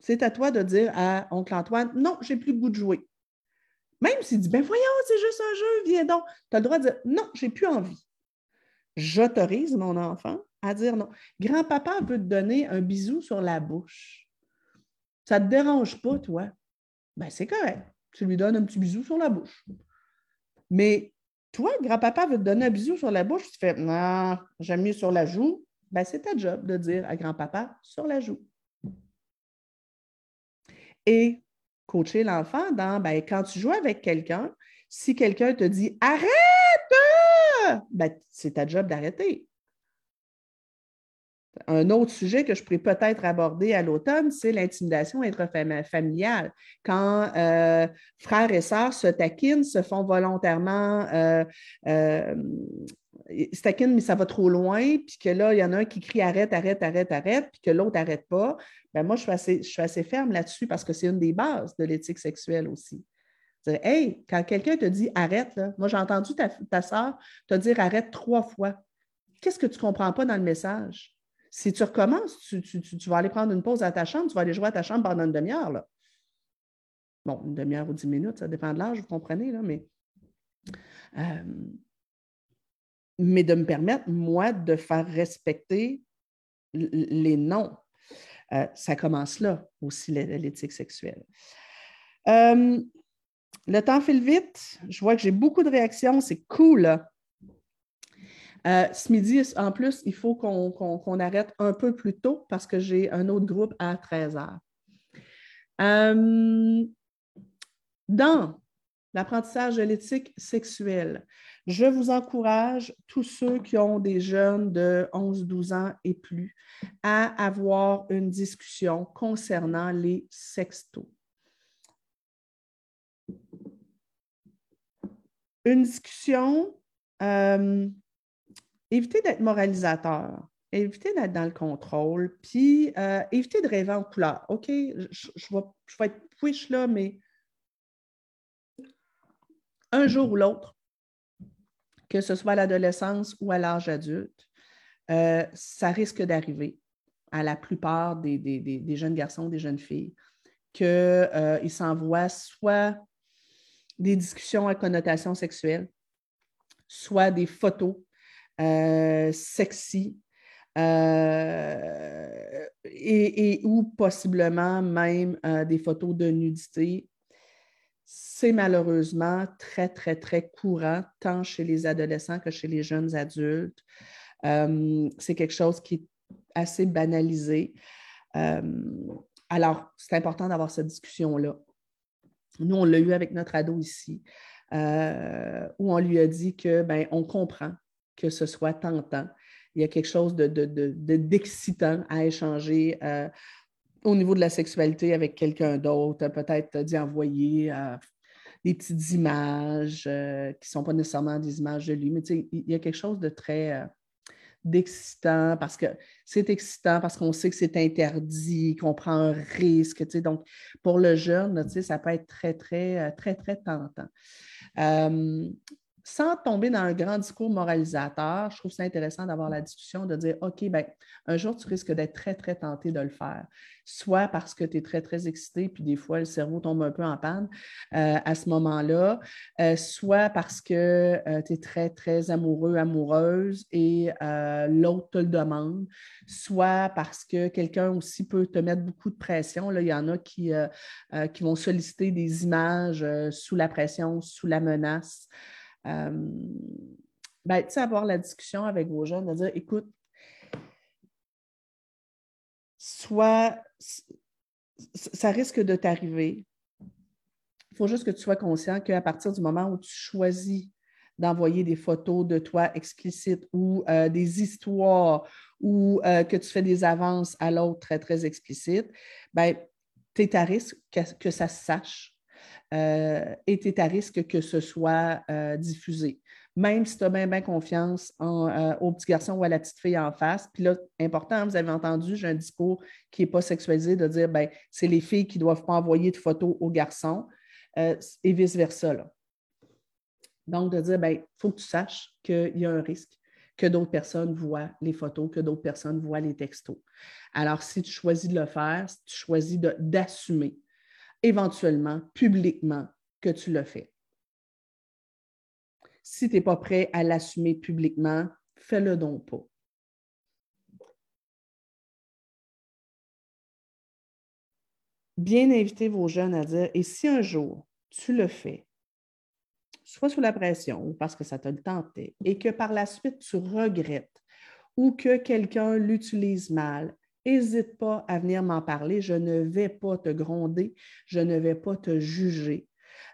c'est à toi de dire à oncle Antoine, non, j'ai plus le goût de jouer. Même s'il dit, ben voyons, c'est juste un jeu, viens donc. Tu as le droit de dire, non, j'ai plus envie. J'autorise mon enfant à dire non. Grand-papa veut te donner un bisou sur la bouche. Ça ne te dérange pas, toi? Ben, c'est correct. Tu lui donnes un petit bisou sur la bouche. Mais toi, grand-papa veut te donner un bisou sur la bouche, tu fais non, j'aime mieux sur la joue. Ben, c'est ta job de dire à grand-papa sur la joue et coacher l'enfant dans ben, quand tu joues avec quelqu'un, si quelqu'un te dit arrête, ben, c'est ta job d'arrêter. Un autre sujet que je pourrais peut-être aborder à l'automne, c'est l'intimidation intrafamiliale. Quand euh, frères et sœurs se taquinent, se font volontairement euh, euh, mais ça va trop loin, puis que là, il y en a un qui crie arrête, arrête, arrête, arrête, puis que l'autre n'arrête pas, ben moi, je suis assez, ferme là-dessus parce que c'est une des bases de l'éthique sexuelle aussi. Hey, quand quelqu'un te dit arrête, moi j'ai entendu ta, ta soeur te dire arrête trois fois. Qu'est-ce que tu ne comprends pas dans le message? Si tu recommences, tu, vas aller prendre une pause à ta chambre, tu vas aller jouer à ta chambre pendant une demi-heure. Bon, une demi-heure ou dix minutes, ça dépend de l'âge, vous comprenez, là, mais euh, de me permettre, moi, de faire respecter les noms. Euh, ça commence là aussi, l'éthique sexuelle. Euh, le temps file vite. Je vois que j'ai beaucoup de réactions. C'est cool. Euh, ce midi, en plus, il faut qu'on arrête un peu plus tôt parce que j'ai un autre groupe à 13 heures. dans l'apprentissage de l'éthique sexuelle. Je vous encourage, tous ceux qui ont des jeunes de 11-12 ans et plus, à avoir une discussion concernant les sextos. Une discussion, euh, évitez d'être moralisateur, évitez d'être dans le contrôle, puis euh, évitez de rêver en couleur. OK, je, je, vais, je vais être push là, mais un jour ou l'autre, que ce soit à l'adolescence ou à l'âge adulte, euh, ça risque d'arriver à la plupart des, jeunes garçons, des jeunes filles, qu'ils euh, s'envoient soit des discussions à connotation sexuelle, soit des photos euh, sexy, et, ou possiblement même des photos de nudité c'est malheureusement très, très, très courant, tant chez les adolescents que chez les jeunes adultes. Euh, c'est quelque chose qui est assez banalisé. Euh, alors, c'est important d'avoir cette discussion-là. Nous, on l'a eu avec notre ado ici, euh, où on lui a dit que, ben, on comprend que ce soit tentant. Il y a quelque chose d'excitant de, à échanger au niveau de la sexualité avec quelqu'un d'autre, peut-être d'y envoyer euh, des petites images euh, qui ne sont pas nécessairement des images de lui, mais il y a quelque chose de très euh, d'excitant parce que c'est excitant, parce qu'on sait que c'est interdit, qu'on prend un risque. Donc, pour le jeune, ça peut être très, très, très, très tentant sans tomber dans un grand discours moralisateur, je trouve ça intéressant d'avoir la discussion, de dire, OK, ben, un jour, tu risques d'être très, très tenté de le faire. Soit parce que tu es très, très excité, puis des fois, le cerveau tombe un peu en panne euh, à ce moment-là, euh, soit parce que euh, tu es très, très amoureux, amoureuse et l'autre te le demande, soit parce que quelqu'un aussi peut te mettre beaucoup de pression. Là, il y en a qui, qui vont solliciter des images sous la pression, sous la menace. Euh, ben, avoir la discussion avec vos jeunes, de dire, écoute, sois, ça risque de t'arriver. Il faut juste que tu sois conscient qu'à partir du moment où tu choisis d'envoyer des photos de toi explicites ou euh, des histoires ou euh, que tu fais des avances à l'autre très, très explicites, ben, tu es à risque que, ça se sache euh, es à risque que ce soit diffusé. Même si tu as bien, confiance en, au petit garçon ou à la petite fille en face. Puis là, important, vous avez entendu, j'ai un discours qui n'est pas sexualisé de dire ben, c'est les filles qui ne doivent pas envoyer de photos aux garçons et vice-versa. Donc, de dire, il ben, faut que tu saches qu'il y a un risque que d'autres personnes voient les photos, que d'autres personnes voient les textos. Alors, si tu choisis de le faire, tu choisis d'assumer éventuellement, publiquement, que tu le fais. Si tu n'es pas prêt à l'assumer publiquement, fais-le donc pas. Bien inviter vos jeunes à dire, et si un jour tu le fais, soit sous la pression ou parce que ça t'a tenté, et que par la suite tu regrettes ou que quelqu'un l'utilise mal, n'hésite pas à venir m'en parler. Je ne vais pas te gronder, je ne vais pas te juger.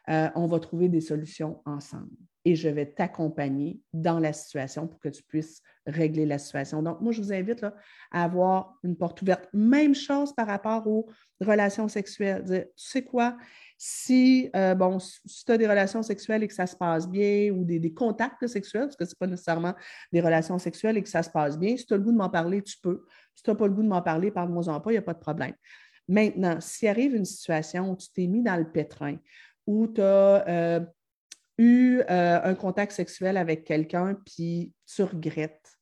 Euh, on va trouver des solutions ensemble et je vais t'accompagner dans la situation pour que tu puisses régler la situation. Donc, moi, je vous invite à avoir une porte ouverte. Même chose par rapport aux relations sexuelles. tu sais quoi, si, euh, bon, si tu as des relations sexuelles et que ça se passe bien, ou des, contacts sexuels, parce que ce n'est pas nécessairement des relations sexuelles et que ça se passe bien, si tu as le goût de m'en parler, tu peux. Si tu n'as pas le goût de m'en parler, parle-moi-en pas, il n'y a pas de problème. Maintenant, s'il arrive une situation où tu t'es mis dans le pétrin, où tu as euh, eu euh, un contact sexuel avec quelqu'un, puis tu regrettes,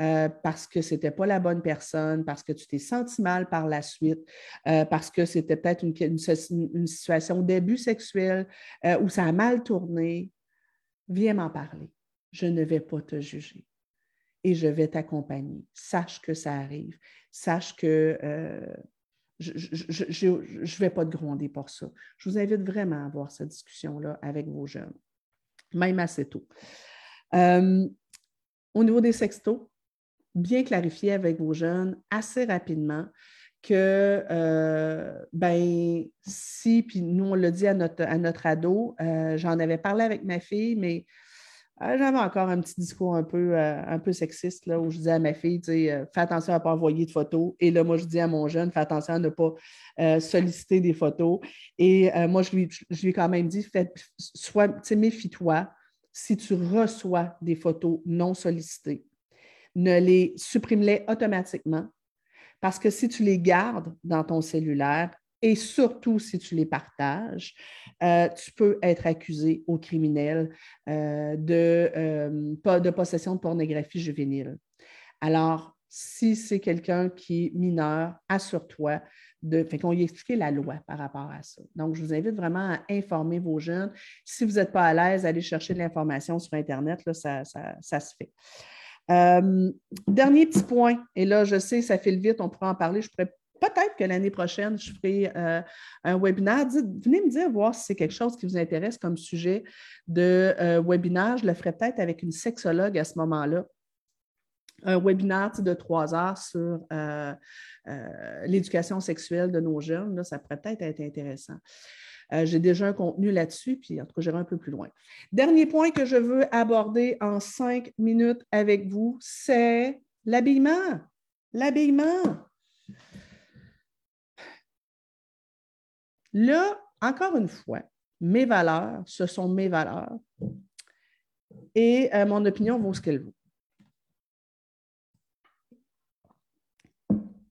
euh, parce que ce n'était pas la bonne personne, parce que tu t'es senti mal par la suite, parce que c'était peut-être une, situation d'abus sexuel où ça a mal tourné, viens m'en parler. Je ne vais pas te juger et je vais t'accompagner. Sache que ça arrive. Sache que je ne vais pas te gronder pour ça. Je vous invite vraiment à avoir cette discussion-là avec vos jeunes, même assez tôt. au niveau des sextos, bien clarifier avec vos jeunes assez rapidement que, euh, ben, si, puis nous, on l'a dit à notre, à notre ado, euh, j'en avais parlé avec ma fille, mais euh, j'avais encore un petit discours un peu, un peu sexiste, là, où je disais à ma fille, fais attention à ne pas envoyer de photos. Et là, moi, je dis à mon jeune, fais attention à ne pas solliciter des photos. Et moi, je lui, je lui ai quand même dit, méfie-toi si tu reçois des photos non sollicitées ne les supprime-les automatiquement parce que si tu les gardes dans ton cellulaire et surtout si tu les partages, euh, tu peux être accusé au criminel euh, de, euh, de possession de pornographie juvénile. Alors, si c'est quelqu'un qui est mineur, assure-toi de. Fait qu'on y expliqué la loi par rapport à ça. Donc, je vous invite vraiment à informer vos jeunes. Si vous n'êtes pas à l'aise, allez chercher de l'information sur Internet, là, ça, ça se fait. Dernier petit point, et là, je sais, ça file vite, on pourra en parler. Je pourrais peut-être que l'année prochaine, je ferai euh, un webinaire. venez me dire, voir si c'est quelque chose qui vous intéresse comme sujet de euh, webinaire. Je le ferai peut-être avec une sexologue à ce moment-là. Un webinaire de trois heures sur l'éducation sexuelle de nos jeunes. Là, ça pourrait peut-être être intéressant. Euh, j'ai déjà un contenu là-dessus, puis en tout cas, j'irai un peu plus loin. Dernier point que je veux aborder en cinq minutes avec vous, c'est l'habillement. L'habillement. Là, encore une fois, mes valeurs, ce sont mes valeurs. Et euh, mon opinion vaut ce qu'elle vaut.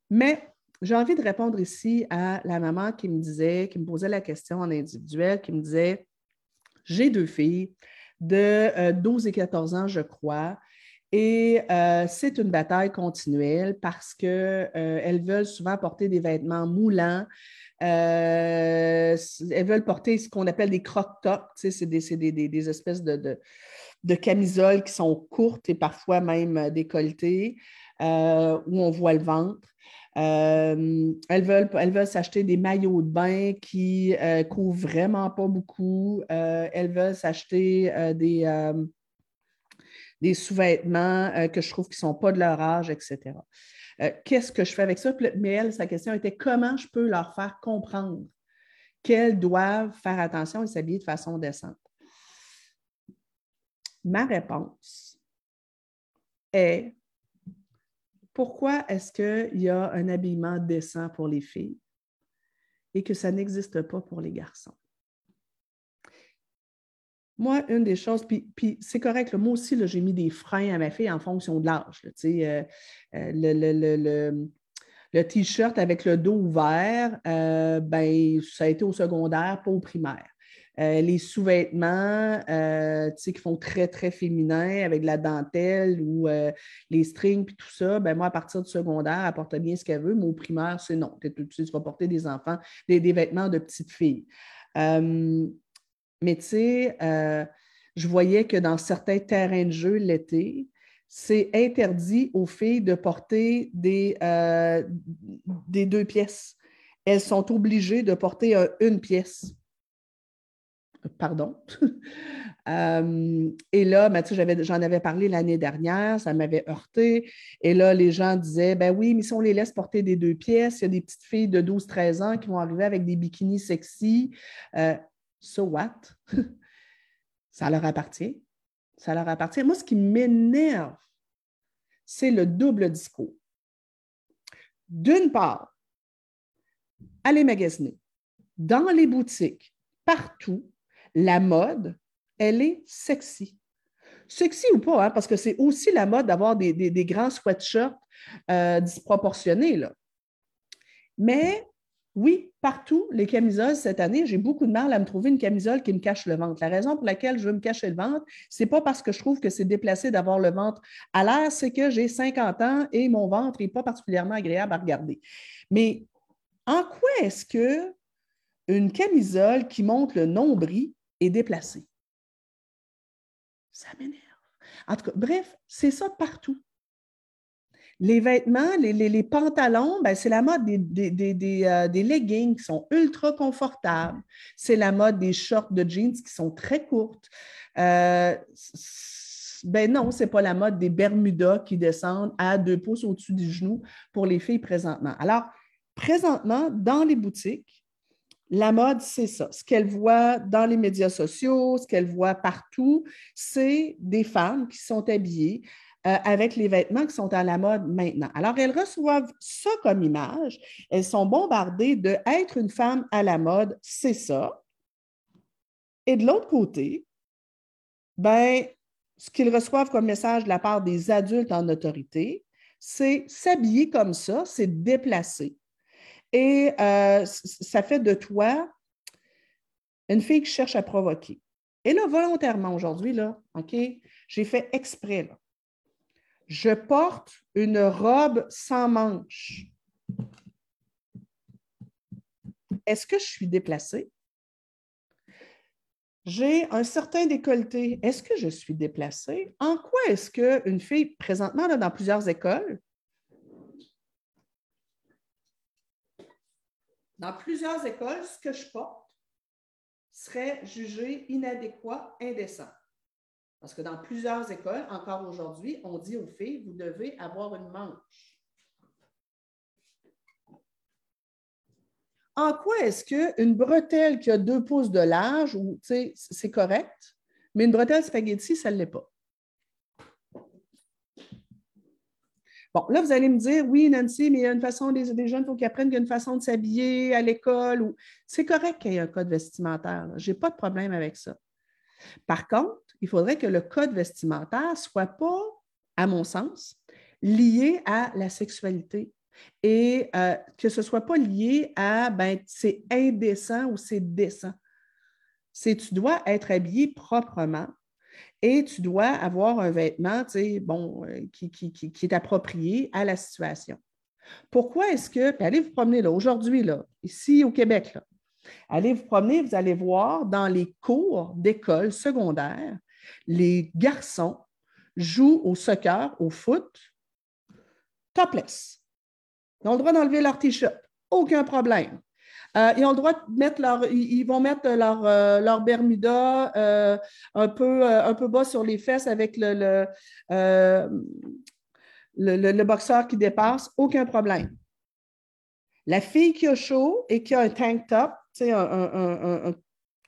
Mais j'ai envie de répondre ici à la maman qui me disait, qui me posait la question en individuel, qui me disait J'ai deux filles de 12 euh, et 14 ans, je crois. Et euh, c'est une bataille continuelle parce qu'elles veulent souvent porter des vêtements moulants. Elles veulent porter ce qu'on appelle des croque-tops. c'est des, espèces de, de, camisoles qui sont courtes et parfois même décolletées, où on voit le ventre. Euh, elles veulent, elles veulent s'acheter des maillots de bain qui euh, couvrent vraiment pas beaucoup. Euh, elles veulent s'acheter des, des sous-vêtements que je trouve qui ne sont pas de leur âge, etc. Euh, qu'est-ce que je fais avec ça? Mais elle, sa question était comment je peux leur faire comprendre qu'elles doivent faire attention et s'habiller de façon décente? Ma réponse est pourquoi est-ce qu'il y a un habillement décent pour les filles et que ça n'existe pas pour les garçons? Moi, une des choses, puis, c'est correct, moi aussi, j'ai mis des freins à ma fille en fonction de l'âge. Euh, euh, le, le, T-shirt avec le dos ouvert, euh, ben, ça a été au secondaire, pas au primaire. les sous-vêtements qui font très, très féminin avec de la dentelle ou les strings puis tout ça, ben moi, à partir du secondaire, elle porte bien ce qu'elle veut, mais au primaire, c'est non. Tu, vas porter des enfants, des, des vêtements de petites filles. Mais tu sais, euh, je voyais que dans certains terrains de jeu l'été, c'est interdit aux filles de porter des, euh, des deux pièces. Elles sont obligées de porter une pièce. Pardon. Euh, et là, ben, j'en avais parlé l'année dernière, ça m'avait heurté. Et là, les gens disaient, ben oui, mais si on les laisse porter des deux pièces, il y a des petites filles de 12-13 ans qui vont arriver avec des bikinis sexy so what? ça leur appartient. Ça leur appartient. Moi, ce qui m'énerve, c'est le double discours. D'une part, aller magasiner, dans les boutiques, partout, la mode, elle est sexy. Sexy ou pas, hein, parce que c'est aussi la mode d'avoir des, grands sweatshirts euh, disproportionnés. Mais oui, partout, les camisoles cette année, j'ai beaucoup de mal à me trouver une camisole qui me cache le ventre. La raison pour laquelle je veux me cacher le ventre, ce n'est pas parce que je trouve que c'est déplacé d'avoir le ventre à l'air, c'est que j'ai 50 ans et mon ventre n'est pas particulièrement agréable à regarder. Mais en quoi est-ce que une camisole qui montre le nombril est déplacée? Ça m'énerve. En tout cas, bref, c'est ça partout. Les vêtements, les, pantalons, ben, c'est la mode des, euh, des, leggings qui sont ultra confortables. C'est la mode des shorts de jeans qui sont très courtes. Euh, ben non, ce n'est pas la mode des Bermudas qui descendent à deux pouces au-dessus du genou pour les filles présentement. Alors, présentement, dans les boutiques, la mode, c'est ça. Ce qu'elles voient dans les médias sociaux, ce qu'elles voient partout, c'est des femmes qui sont habillées euh, avec les vêtements qui sont à la mode maintenant. Alors, elles reçoivent ça comme image. Elles sont bombardées de être une femme à la mode, c'est ça. Et de l'autre côté, ben, ce qu'ils reçoivent comme message de la part des adultes en autorité, c'est s'habiller comme ça, c'est déplacer. Et euh, ça fait de toi une fille qui cherche à provoquer. Et là, volontairement aujourd'hui, là, OK, j'ai fait exprès, là je porte une robe sans manches. Est-ce que je suis déplacée? J'ai un certain décolleté. Est-ce que je suis déplacée? En quoi est-ce qu'une fille, présentement, dans plusieurs écoles, dans plusieurs écoles, ce que je porte serait jugé inadéquat, indécent? Parce que dans plusieurs écoles, encore aujourd'hui, on dit aux filles, vous devez avoir une manche. En quoi est-ce qu'une bretelle qui a deux pouces de large, c'est correct, mais une bretelle spaghetti, ça ne l'est pas? Bon, là, vous allez me dire, oui, Nancy, mais il y a une façon, des, jeunes, il faut qu'ils apprennent qu'il y a une façon de s'habiller à l'école. Ou... C'est correct qu'il y ait un code vestimentaire. Je n'ai pas de problème avec ça. Par contre, il faudrait que le code vestimentaire soit pas, à mon sens, lié à la sexualité et euh, que ce soit pas lié à ben, c'est indécent ou c'est décent. C'est tu dois être habillé proprement et tu dois avoir un vêtement bon, euh, qui, qui, est approprié à la situation. Pourquoi est-ce que, allez vous promener là, aujourd'hui, là, ici au Québec, là, allez vous promener, vous allez voir dans les cours d'école secondaire, les garçons jouent au soccer, au foot, topless. Ils ont le droit d'enlever leur t-shirt. Aucun problème. Euh, ils ont le droit de mettre leur, ils vont mettre leur, euh, Bermuda euh, un, peu, bas sur les fesses avec le, boxeur qui dépasse, aucun problème. La fille qui a chaud et qui a un tank top, un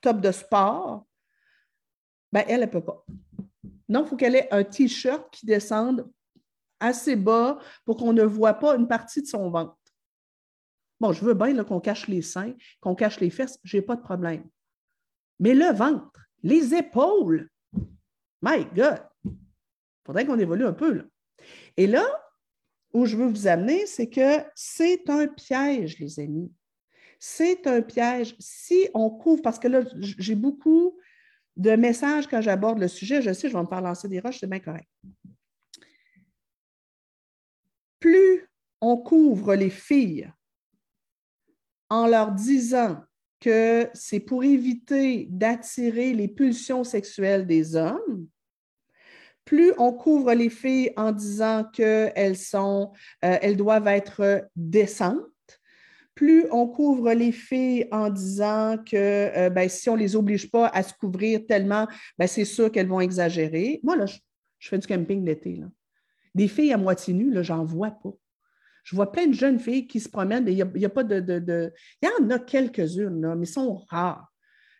top de sport, ben, elle, ne peut pas. Non, il faut qu'elle ait un T-shirt qui descende assez bas pour qu'on ne voit pas une partie de son ventre. Bon, je veux bien qu'on cache les seins, qu'on cache les fesses, je n'ai pas de problème. Mais le ventre, les épaules, my God, il faudrait qu'on évolue un peu. Là. Et là, où je veux vous amener, c'est que c'est un piège, les amis. C'est un piège. Si on couvre, parce que là, j'ai beaucoup de messages quand j'aborde le sujet, je sais, je vais me faire lancer des roches, c'est bien correct. Plus on couvre les filles en leur disant que c'est pour éviter d'attirer les pulsions sexuelles des hommes, plus on couvre les filles en disant qu'elles euh, doivent être décentes, plus on couvre les filles en disant que euh, ben, si on ne les oblige pas à se couvrir tellement, ben, c'est sûr qu'elles vont exagérer. Moi, là, je, fais du camping l'été. Des filles à moitié nues, j'en vois pas. Je vois plein de jeunes filles qui se promènent, mais il n'y a, pas de, de- de- Il y en a quelques-unes, mais ils sont rares.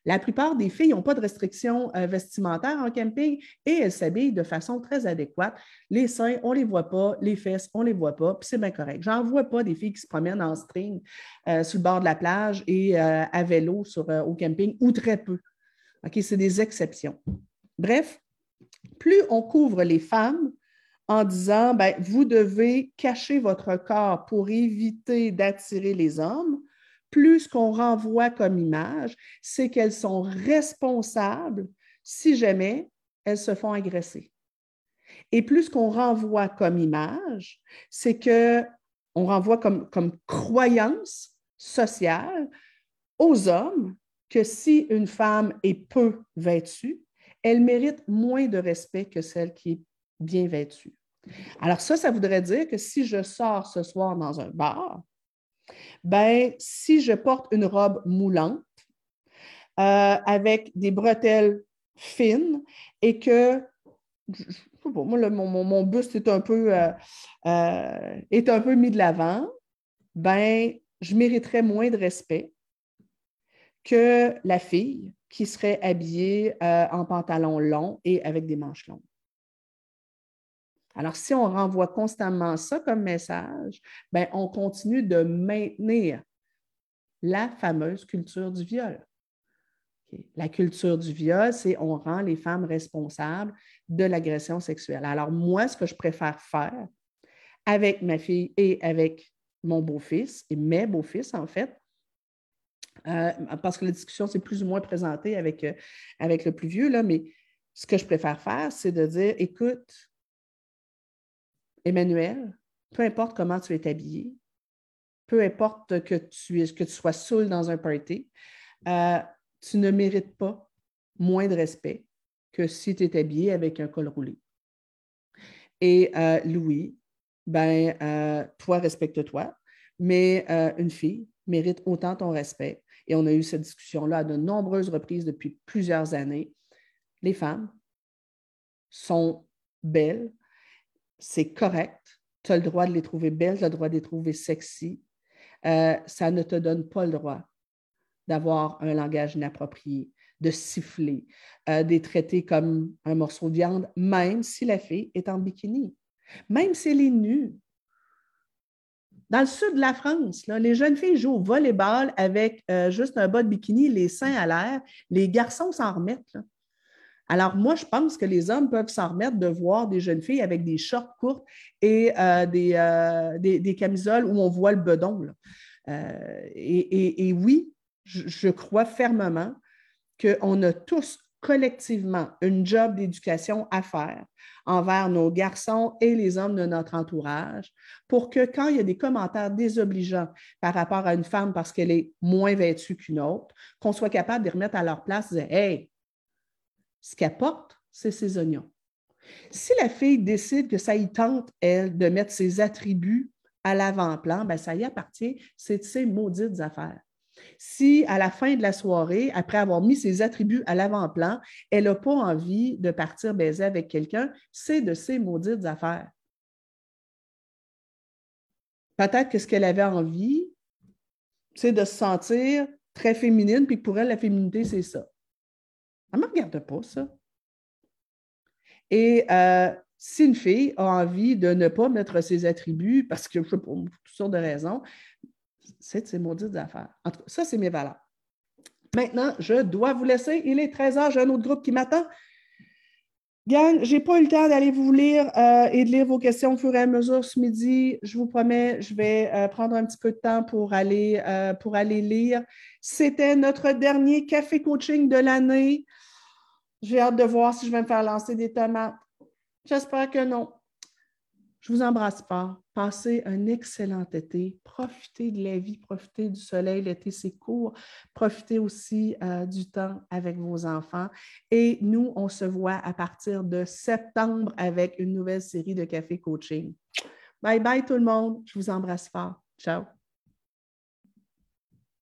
La plupart des filles n'ont pas de restrictions euh, vestimentaires en camping et elles s'habillent de façon très adéquate. Les seins, on ne les voit pas, les fesses, on ne les voit pas, puis c'est bien correct. J'en vois pas des filles qui se promènent en string euh, sur le bord de la plage et euh, à vélo euh, au camping, ou très peu. OK, c'est des exceptions. Bref, plus on couvre les femmes en disant, ben, vous devez cacher votre corps pour éviter d'attirer les hommes, plus qu'on renvoie comme image, c'est qu'elles sont responsables si jamais elles se font agresser. Et plus qu'on renvoie comme image, c'est que on renvoie comme, comme croyance sociale aux hommes que si une femme est peu vêtue, elle mérite moins de respect que celle qui est bien vêtue. Alors ça, ça voudrait dire que si je sors ce soir dans un bar, ben, si je porte une robe moulante euh, avec des bretelles fines et que, moi, mon, buste est un peu, euh, euh, est un peu mis de l'avant, ben, je mériterais moins de respect que la fille qui serait habillée en pantalon long et avec des manches longues. Alors, si on renvoie constamment ça comme message, ben, on continue de maintenir la fameuse culture du viol. La culture du viol, c'est on rend les femmes responsables de l'agression sexuelle. Alors, moi, ce que je préfère faire avec ma fille et avec mon beau-fils, et mes beaux-fils, en fait, euh, parce que la discussion s'est plus ou moins présentée avec, euh, avec le plus vieux, là, mais ce que je préfère faire, c'est de dire, écoute, Emmanuel, peu importe comment tu es habillé, peu importe que tu, sois saoul dans un party, euh, tu ne mérites pas moins de respect que si tu es habillé avec un col roulé. Et euh, Louis, ben, euh, toi, respecte-toi, mais une fille mérite autant ton respect. Et on a eu cette discussion-là à de nombreuses reprises depuis plusieurs années. Les femmes sont belles, c'est correct. Tu as le droit de les trouver belles, tu as le droit de les trouver sexy. Euh, ça ne te donne pas le droit d'avoir un langage inapproprié, de siffler, euh, de les traiter comme un morceau de viande, même si la fille est en bikini, même si elle est nue. Dans le sud de la France, les jeunes filles jouent au volleyball avec euh, juste un bas de bikini, les seins à l'air. Les garçons s'en remettent. Alors, moi, je pense que les hommes peuvent s'en remettre de voir des jeunes filles avec des shorts courtes et euh, des, euh, des, des camisoles où on voit le bedon. Euh, et, oui, je, je crois fermement qu'on a tous collectivement une job d'éducation à faire envers nos garçons et les hommes de notre entourage pour que quand il y a des commentaires désobligeants par rapport à une femme parce qu'elle est moins vêtue qu'une autre, qu'on soit capable de les remettre à leur place et dire Hey, ce qu'elle porte, c'est ses oignons. Si la fille décide que ça y tente, elle, de mettre ses attributs à l'avant-plan, ben ça y appartient, c'est de ses maudites affaires. Si à la fin de la soirée, après avoir mis ses attributs à l'avant-plan, elle n'a pas envie de partir baiser avec quelqu'un, c'est de ses maudites affaires. peut-être que ce qu'elle avait envie, c'est de se sentir très féminine, puis pour elle, la féminité, c'est ça. Elle ne me regarde pas, ça. Et euh, si une fille a envie de ne pas mettre ses attributs, parce que je sais pour toutes sortes de raisons, c'est ses maudites affaires. En tout cas, ça, c'est mes valeurs. Maintenant, je dois vous laisser. Il est 13 h, j'ai un autre groupe qui m'attend. Gang, je n'ai pas eu le temps d'aller vous lire euh, et de lire vos questions au fur et à mesure ce midi. Je vous promets, je vais euh, prendre un petit peu de temps pour aller, pour aller lire. C'était notre dernier café coaching de l'année. J'ai hâte de voir si je vais me faire lancer des tomates. J'espère que non. Je vous embrasse pas. Passez un excellent été. Profitez de la vie, profitez du soleil. L'été, c'est court. Profitez aussi euh, du temps avec vos enfants. Et nous, on se voit à partir de septembre avec une nouvelle série de café coaching. Bye bye tout le monde. Je vous embrasse fort. Ciao.